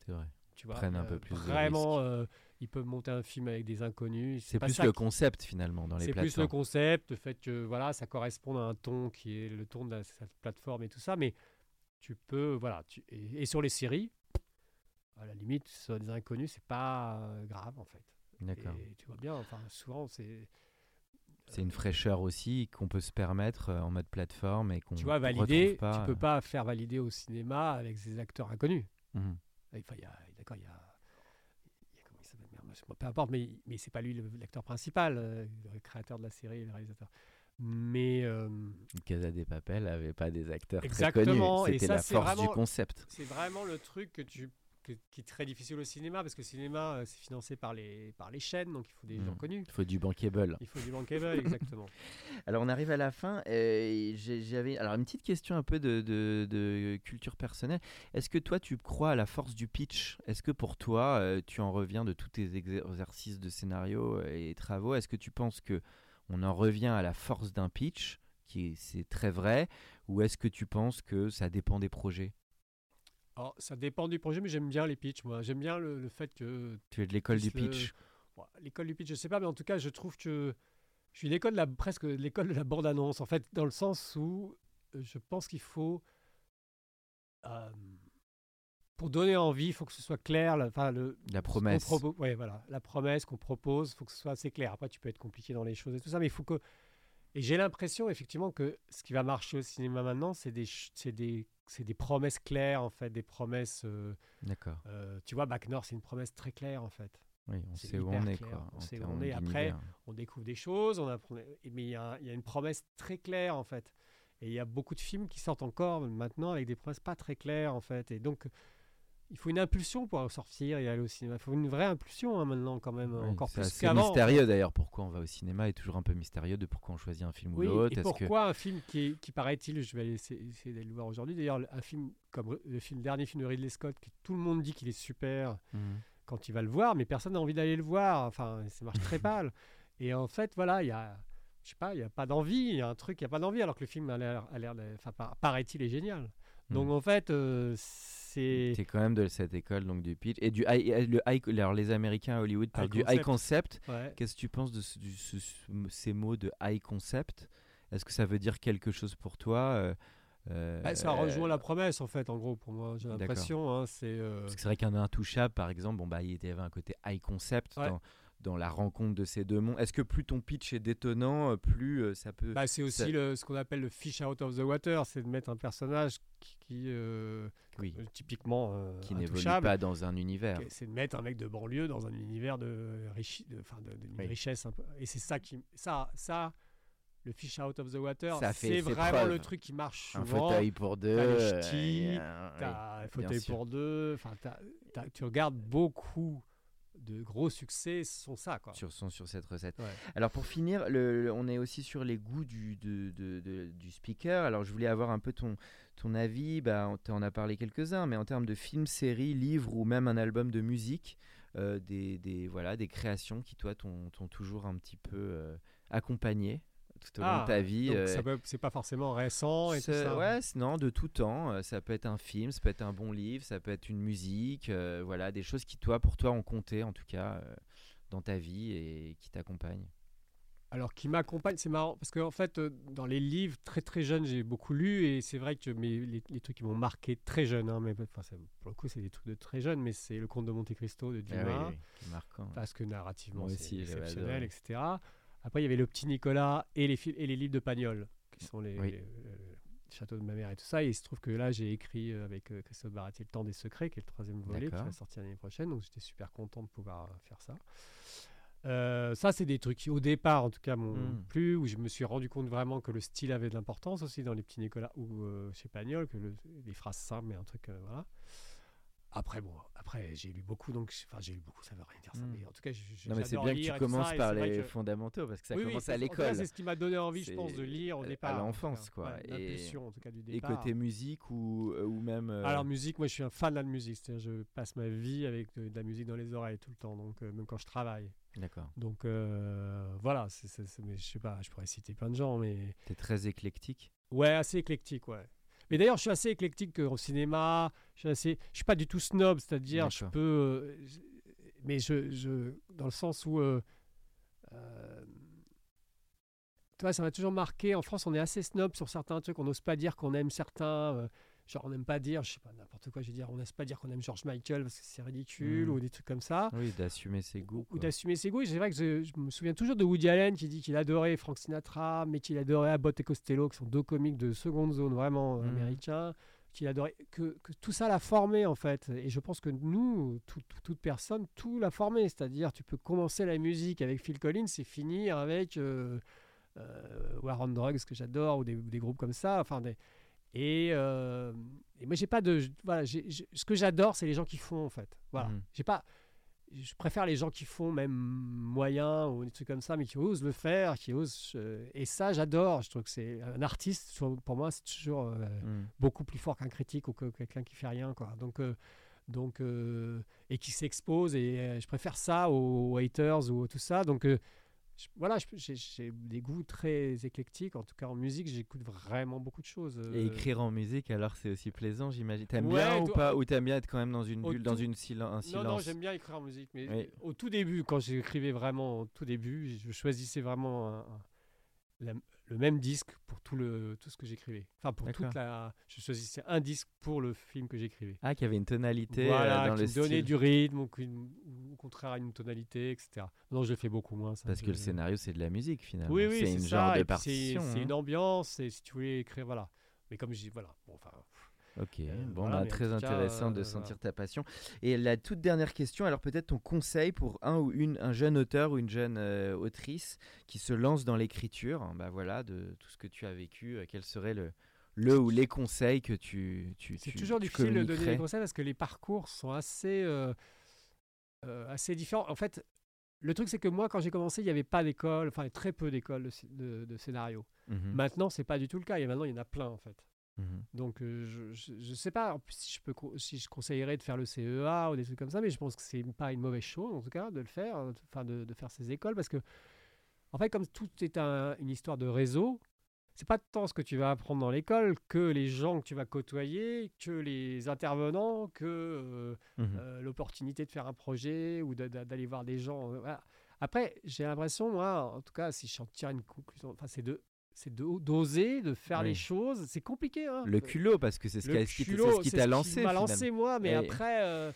C'est vrai. Tu vois, Prennent un euh, peu plus de Vraiment, risques. euh, ils peuvent monter un film avec des inconnus. C'est plus le qui- concept finalement dans les C'est plateformes. plus le concept, le fait que voilà, ça correspond à un ton qui est le ton de la, cette plateforme et tout ça, mais tu peux, voilà, tu, et, et sur les séries, à la limite, sur des inconnus, c'est pas euh, grave en fait. D'accord. Tu vois bien, enfin, souvent, c'est. C'est une fraîcheur aussi qu'on peut se permettre euh, en mode plateforme et qu'on Tu vois, valider, pas. tu peux euh. pas faire valider au cinéma avec ces acteurs inconnus. Mhm. Enfin, il y a, d'accord, il y a. peu importe, mais, mais c'est pas lui l'acteur principal, euh, le créateur de la série, le réalisateur. Mais. euh, Casa des Papel avait pas des acteurs Exactement, très connus. C'était la force du vraiment- concept. c'est vraiment le truc que tu que- qui est très difficile au cinéma parce que le cinéma euh, c'est financé par les par les chaînes donc il faut des gens connus Il faut du bankable. il faut du bankable exactement <laughs> Alors on arrive à la fin. J'avais alors une petite question un peu de, de- de culture personnelle. Est-ce que toi tu crois à la force du pitch? Est-ce que pour toi euh, tu en reviens de tous tes exercices de scénario euh, et travaux? Est-ce que tu penses que on en revient à la force d'un pitch qui est- c'est très vrai? Ou est-ce que tu penses que ça dépend des projets? Alors, ça dépend du projet mais j'aime bien les pitchs moi j'aime bien le, le fait que Tu es de l'école du le- pitch l'école du pitch je sais pas mais en tout cas je trouve que je suis l'école de la presque l'école de la bande annonce en fait dans le sens où euh, je pense qu'il faut euh, pour donner envie il faut que ce soit clair la- enfin le La promesse. propo- ouais, voilà. La promesse qu'on propose, il faut que ce soit assez clair. Après, tu peux être compliqué dans les choses et tout ça, mais il faut que. Et j'ai l'impression, effectivement, que ce qui va marcher au cinéma maintenant, c'est des, ch- c'est des, c'est des promesses claires, en fait, des promesses. euh, D'accord. euh, tu vois, Bac Nord, c'est une promesse très claire, en fait. Oui, on sait où on est clair, quoi. on sait où on est. Après. On découvre des choses, on apprend. Mais il y, a, il y a une promesse très claire, en fait. Et il y a beaucoup de films qui sortent encore maintenant avec des promesses pas très claires, en fait. Et donc. Il faut une impulsion pour sortir et aller au cinéma. Il faut une vraie impulsion hein, maintenant, quand même, Oui, encore c'est plus qu'avant. mystérieux d'ailleurs. Pourquoi on va au cinéma est toujours un peu mystérieux de pourquoi on choisit un film ou l'autre. et que pourquoi un film qui, paraît-il, je vais essayer, essayer d'aller le voir aujourd'hui, d'ailleurs, un film comme le film, dernier film de Ridley Scott, que tout le monde dit qu'il est super Mhm. quand il va le voir, mais personne n'a envie d'aller le voir. Enfin, ça marche très <laughs> pâle. Et en fait, voilà, il y a, je sais pas, il y a pas d'envie, il y a un truc, il y a pas d'envie, alors que le film a l'air, a l'air enfin, par- paraît-il, est génial. Donc Mhm. en fait, euh, c'est C'est quand même de cette école donc du pitch et du high, le high, alors les Américains à Hollywood parlent du high concept. ouais. Qu'est-ce que tu penses de ce- du- ce- ce- ces mots de high concept? Est-ce que ça veut dire quelque chose pour toi euh, euh, Bah, ça rejoint la promesse en fait, en gros, pour moi, j'ai l'impression. hein, c'est euh, Parce que c'est vrai qu'un intouchable, par exemple, bon bah il y avait un côté high concept Ouais. dans, dans la rencontre de ces deux mondes. Est-ce que plus ton pitch est détonnant, euh, plus euh, ça peut Bah, c'est aussi Ça- le- ce qu'on appelle le fish out of the water, c'est de mettre un personnage qui, qui, euh, oui, typiquement euh, qui n'évolue pas dans un univers. C'est de mettre un mec de banlieue dans un univers de, richi- de, enfin, de- d'une Oui. richesse un peu. Et c'est ça qui, ça, ça, le fish out of the water, c'est vraiment le truc qui marche Un souvent. fauteuil pour deux. euh, ch'tis, et un- oui. Un fauteuil pour deux. Enfin, tu regardes beaucoup de gros succès sont ça. Quoi. Sur, sont sur cette recette. Ouais. Alors pour finir, le, le- on est aussi sur les goûts du, de- de- de- du speaker. Alors je voulais avoir un peu ton, ton avis. Bah, on en a parlé quelques-uns, mais en termes de films, séries, livres ou même un album de musique, euh, des, des, voilà, des créations qui toi t'ont t'ont toujours un petit peu euh, accompagné tout au long Ah, de ta vie. donc euh, c'est pas forcément récent et tout ça. Ouais, non, de tout temps. Euh, Ça peut être un film, ça peut être un bon livre, ça peut être une musique, euh, voilà, des choses qui toi, pour toi, ont compté en tout cas euh, dans ta vie et qui t'accompagnent. Alors, qui m'accompagne, c'est marrant, parce qu'en fait, euh, dans les livres, très très jeune, j'ai beaucoup lu, et c'est vrai que mes, les, les trucs qui m'ont marqué très jeune, hein, mais enfin, ça- pour le coup, c'est des trucs de très jeune, mais c'est Le Comte de Monte Cristo de Ah Dumas, oui, oui, qui est marquant. parce que narrativement, c'est exceptionnel, etc. Après, il y avait Le Petit Nicolas et les, et les livres de Pagnol, qui sont les, Oui. les- le Château de ma mère et tout ça, et il se trouve que là, j'ai écrit euh, avec euh, Christophe Barati Le Temps des Secrets, qui est le troisième volet, qui va sortir l'année prochaine, donc j'étais super content de pouvoir euh, faire ça. Euh, ça, c'est des trucs qui, au départ, en tout cas, m'ont Mm. plu, où je me suis rendu compte vraiment que le style avait de l'importance aussi dans les petits Nicolas ou euh, chez Pagnol, que le- les phrases simples, mais un truc, euh, voilà. Après, bon, après, j'ai lu beaucoup, donc, enfin, j'ai lu beaucoup, ça veut rien dire ça, Mm. mais en tout cas, je- Non, mais c'est bien que tu et commences et par les fondamentaux parce que ça Oui, commence à l'école. C'est ce qui m'a donné envie, je pense, de lire au à départ. tout l'enfance, quoi, Ouais, et- en tout cas, du Et départ. côté musique ou, euh, ou même. euh, Alors musique, moi je suis un fan de la musique, c'est-à-dire je passe ma vie avec de, de la musique dans les oreilles tout le temps, donc euh, même quand je travaille. D'accord. Donc euh, voilà, c'est- mais je sais pas, je pourrais citer plein de gens, mais T'es très éclectique? ouais, assez éclectique, ouais. Mais d'ailleurs, je suis assez éclectique euh, au cinéma. Je suis assez, je suis pas du tout snob, c'est-à-dire je peux, euh, mais je, je, dans le sens où, euh, euh, tu vois, ça m'a toujours marqué. En France, on est assez snob sur certains trucs. On n'ose pas dire qu'on aime certains. Genre, on n'aime pas dire, je sais pas, n'importe quoi, je vais dire, on n'ose pas dire qu'on aime George Michael parce que c'est ridicule Mhm. ou des trucs comme ça. Oui, d'assumer ses goûts. Ou d'assumer ses goûts. Et C'est vrai que je, je me souviens toujours de Woody Allen qui dit qu'il adorait Frank Sinatra, mais qu'il adorait Abbott et Costello, qui sont deux comiques de seconde zone vraiment Mhm. américains. Qu'il adorait, que, que tout ça l'a formé en fait. Et je pense que nous, tout- tout- toute personne, tout l'a formé. C'est-à-dire, tu peux commencer la musique avec Phil Collins et finir avec euh, euh, War on Drugs, que j'adore, ou des, des groupes comme ça. Enfin, des, et, euh, et moi, j'ai pas de. Voilà, ce que j'adore, c'est les gens qui font en fait. Voilà. Mhm. J'ai pas je préfère les gens qui font même moyen ou des trucs comme ça, mais qui osent le faire, qui osent. euh, et ça, j'adore. Je trouve que c'est un artiste. Pour moi, c'est toujours euh, Mm. beaucoup plus fort qu'un critique ou que quelqu'un qui fait rien, quoi. Donc, donc et qui s'expose. Et je préfère ça aux, haters ou tout ça. Donc je- voilà, j'ai des goûts très éclectiques. En tout cas, en musique, j'écoute vraiment beaucoup de choses. Et euh, écrire en musique, alors c'est aussi plaisant, j'imagine. T'aimes Ouais, bien ou pas Ou t'aimes bien être quand même dans une bulle, dans une silen- un Non, silence non, j'aime bien écrire en musique, mais Oui. au tout début, quand j'écrivais vraiment au tout début, je choisissais vraiment un- un- la- le même disque pour tout, le, tout ce que j'écrivais. Enfin, pour toute la. Je choisissais un disque pour le film que j'écrivais. Ah, qui avait une tonalité euh, Voilà, dans qui le donnait style. du rythme ou, ou au contraire une tonalité, etc. Non, je fais beaucoup moins. Ça, Parce que le scénario, c'est de la musique finalement. Oui, oui, c'est une ça. genre de partition. C'est hein. une ambiance, et si tu voulais écrire, voilà. Mais comme je dis, voilà. Bon, enfin, Ok, Euh, bon, voilà, bah, très cas, intéressant de euh, sentir voilà. ta passion. Et la toute dernière question, alors peut-être ton conseil pour un ou une un jeune auteur ou une jeune euh, autrice qui se lance dans l'écriture, hein, bah voilà, de tout ce que tu as vécu, quel serait le le ou les conseils que tu tu C'est toujours tu difficile de donner des conseils parce que les parcours sont assez, euh, euh, assez différents. En fait, le truc, c'est que moi, quand j'ai commencé, il n'y avait pas d'école, enfin très peu d'écoles de, de- de scénario. Mhm, Maintenant, c'est pas du tout le cas. Et maintenant, il y en a plein, en fait. Mhm. Donc, euh, je, je sais pas si je, peux, si je conseillerais de faire le CEA ou des trucs comme ça, mais je pense que c'est pas une mauvaise chose, en tout cas, de le faire, euh, enfin, de, de faire ces écoles, parce que, en fait, comme tout est un- une histoire de réseau, c'est pas tant ce que tu vas apprendre dans l'école que les gens que tu vas côtoyer, que les intervenants, que euh, Mhm. euh, l'opportunité de faire un projet ou d'aller voir des gens. voilà. Après, j'ai l'impression, moi, en tout cas, si je tire une conclusion, enfin, c'est de c'est d'oser, de faire Oui. les choses. C'est compliqué. Hein. Le culot, parce que c'est ce qui a- ce qui t- culot, c'est ce qui t'a lancé. m'a lancé moi, mais Et- après, euh,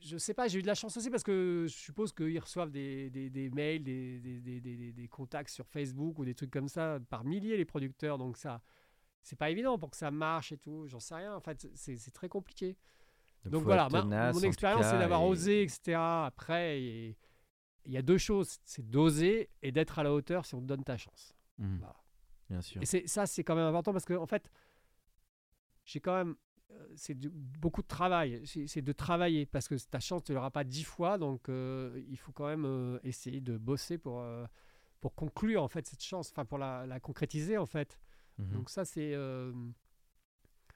je sais pas, j'ai eu de la chance aussi parce que je suppose qu'ils reçoivent des, des- des mails, des, des- contacts sur Facebook ou des trucs comme ça par milliers les producteurs, donc ça, c'est pas évident pour que ça marche et tout. J'en sais rien. En fait, c'est très compliqué. Donc, voilà, tenace, mon expérience, c'est d'avoir et- osé, etc. Après, il y a deux choses, c'est d'oser et d'être à la hauteur si on te donne ta chance. Mhm. Voilà. Bien sûr. Et c'est ça, c'est quand même important parce que en fait, j'ai quand même c'est beaucoup de travail. C'est de travailler parce que ta chance, tu l'auras pas dix fois. Donc, il faut quand même essayer de bosser pour, pour conclure en fait cette chance, enfin pour la, la, concrétiser en fait. Mmh donc ça, c'est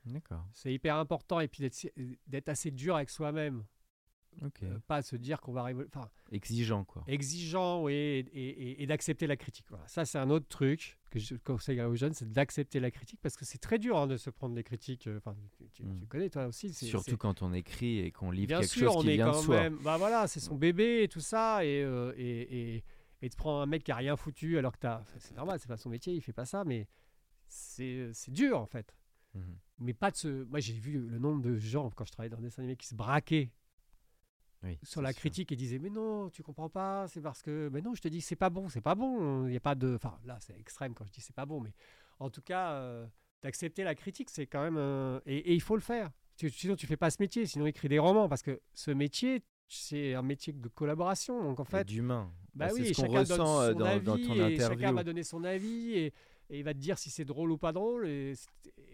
D'accord. C'est hyper important et puis d'être assez dur avec soi-même. Euh, pas se dire qu'on va arriver. Exigeant, quoi. Exigeant, oui, et, et, d'accepter la critique. Voilà. Ça, c'est un autre truc que je conseille aux jeunes, c'est d'accepter la critique parce que c'est très dur hein, de se prendre des critiques. Euh, enfin, tu, connais, toi aussi. Surtout quand on écrit et qu'on livre Bien quelque sûr, chose on qui est vient quand de soi. Même, bah voilà, c'est son bébé et tout ça. Et, euh, et, et, de prendre un mec qui a rien foutu alors que t'as. C'est normal, c'est pas son métier, il fait pas ça, mais c'est dur en fait. Mhm. Mais pas de ce. Moi, j'ai vu le nombre de gens, quand je travaillais dans des dessins animés, qui se braquaient sur la critique et disaient Mais non, tu comprends pas, c'est parce que. Mais non, je te dis, c'est pas bon, c'est pas bon. Il n'y a pas de. Enfin, là, c'est extrême quand je dis c'est pas bon, mais en tout cas, euh, d'accepter la critique, c'est quand même. et, il faut le faire. Sinon, tu fais pas ce métier, sinon, écris des romans, parce que ce métier, c'est un métier de collaboration. Donc, en fait. D'humain. Bah, bah oui, ce qu'on ressent euh, dans, avis, dans, ton et. Chacun va donner son avis. Et, et il va te dire si c'est drôle ou pas drôle. Et,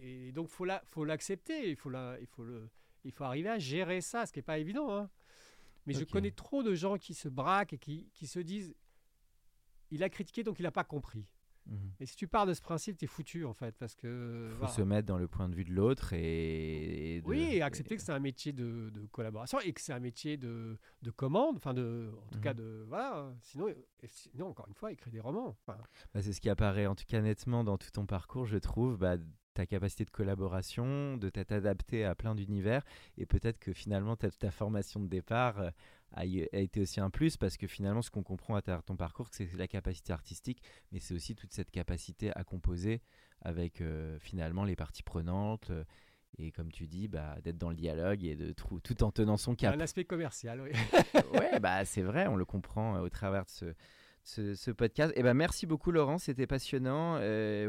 et donc, faut la, faut l'accepter. Il faut la, il faut le, il faut arriver à gérer ça, ce qui est pas évident. Hein. Mais je connais trop de gens qui se braquent et qui, qui se disent, il a critiqué donc il n'a pas compris. Mhm. Et si tu pars de ce principe, tu es foutu en fait. Parce que. Il faut se mettre dans le point de vue de l'autre et. oui, et accepter que c'est un métier de, de, collaboration et que c'est un métier de, de commande, enfin, de, en tout cas, mhm. de. Voilà. Sinon, sinon, encore une fois, écrire des romans. Bah, c'est ce qui apparaît en tout cas nettement dans tout ton parcours, je trouve. Bah, ta capacité de collaboration, de t'être adapté à plein d'univers, et peut-être que finalement ta, ta formation de départ euh, a, été aussi un plus parce que finalement ce qu'on comprend à travers ton parcours c'est la capacité artistique mais c'est aussi toute cette capacité à composer avec euh, finalement les parties prenantes euh, et comme tu dis bah, d'être dans le dialogue et de tout en tenant son cap. Un aspect commercial oui. <laughs> ouais bah c'est vrai on le comprend au travers de ce, ce, podcast. Et eh ben merci beaucoup Laurent, c'était passionnant.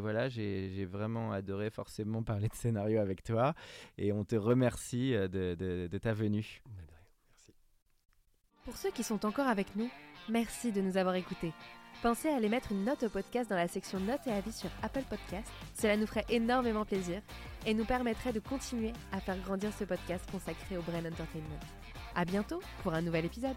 voilà, j'ai vraiment adoré forcément parler de scénario avec toi et on te remercie de, de, de ta venue. Pour ceux qui sont encore avec nous, merci de nous avoir écoutés. Pensez à aller mettre une note au podcast dans la section notes et avis sur Apple Podcast. Cela nous ferait énormément plaisir et nous permettrait de continuer à faire grandir ce podcast consacré au Brain Entertainment. À bientôt pour un nouvel épisode.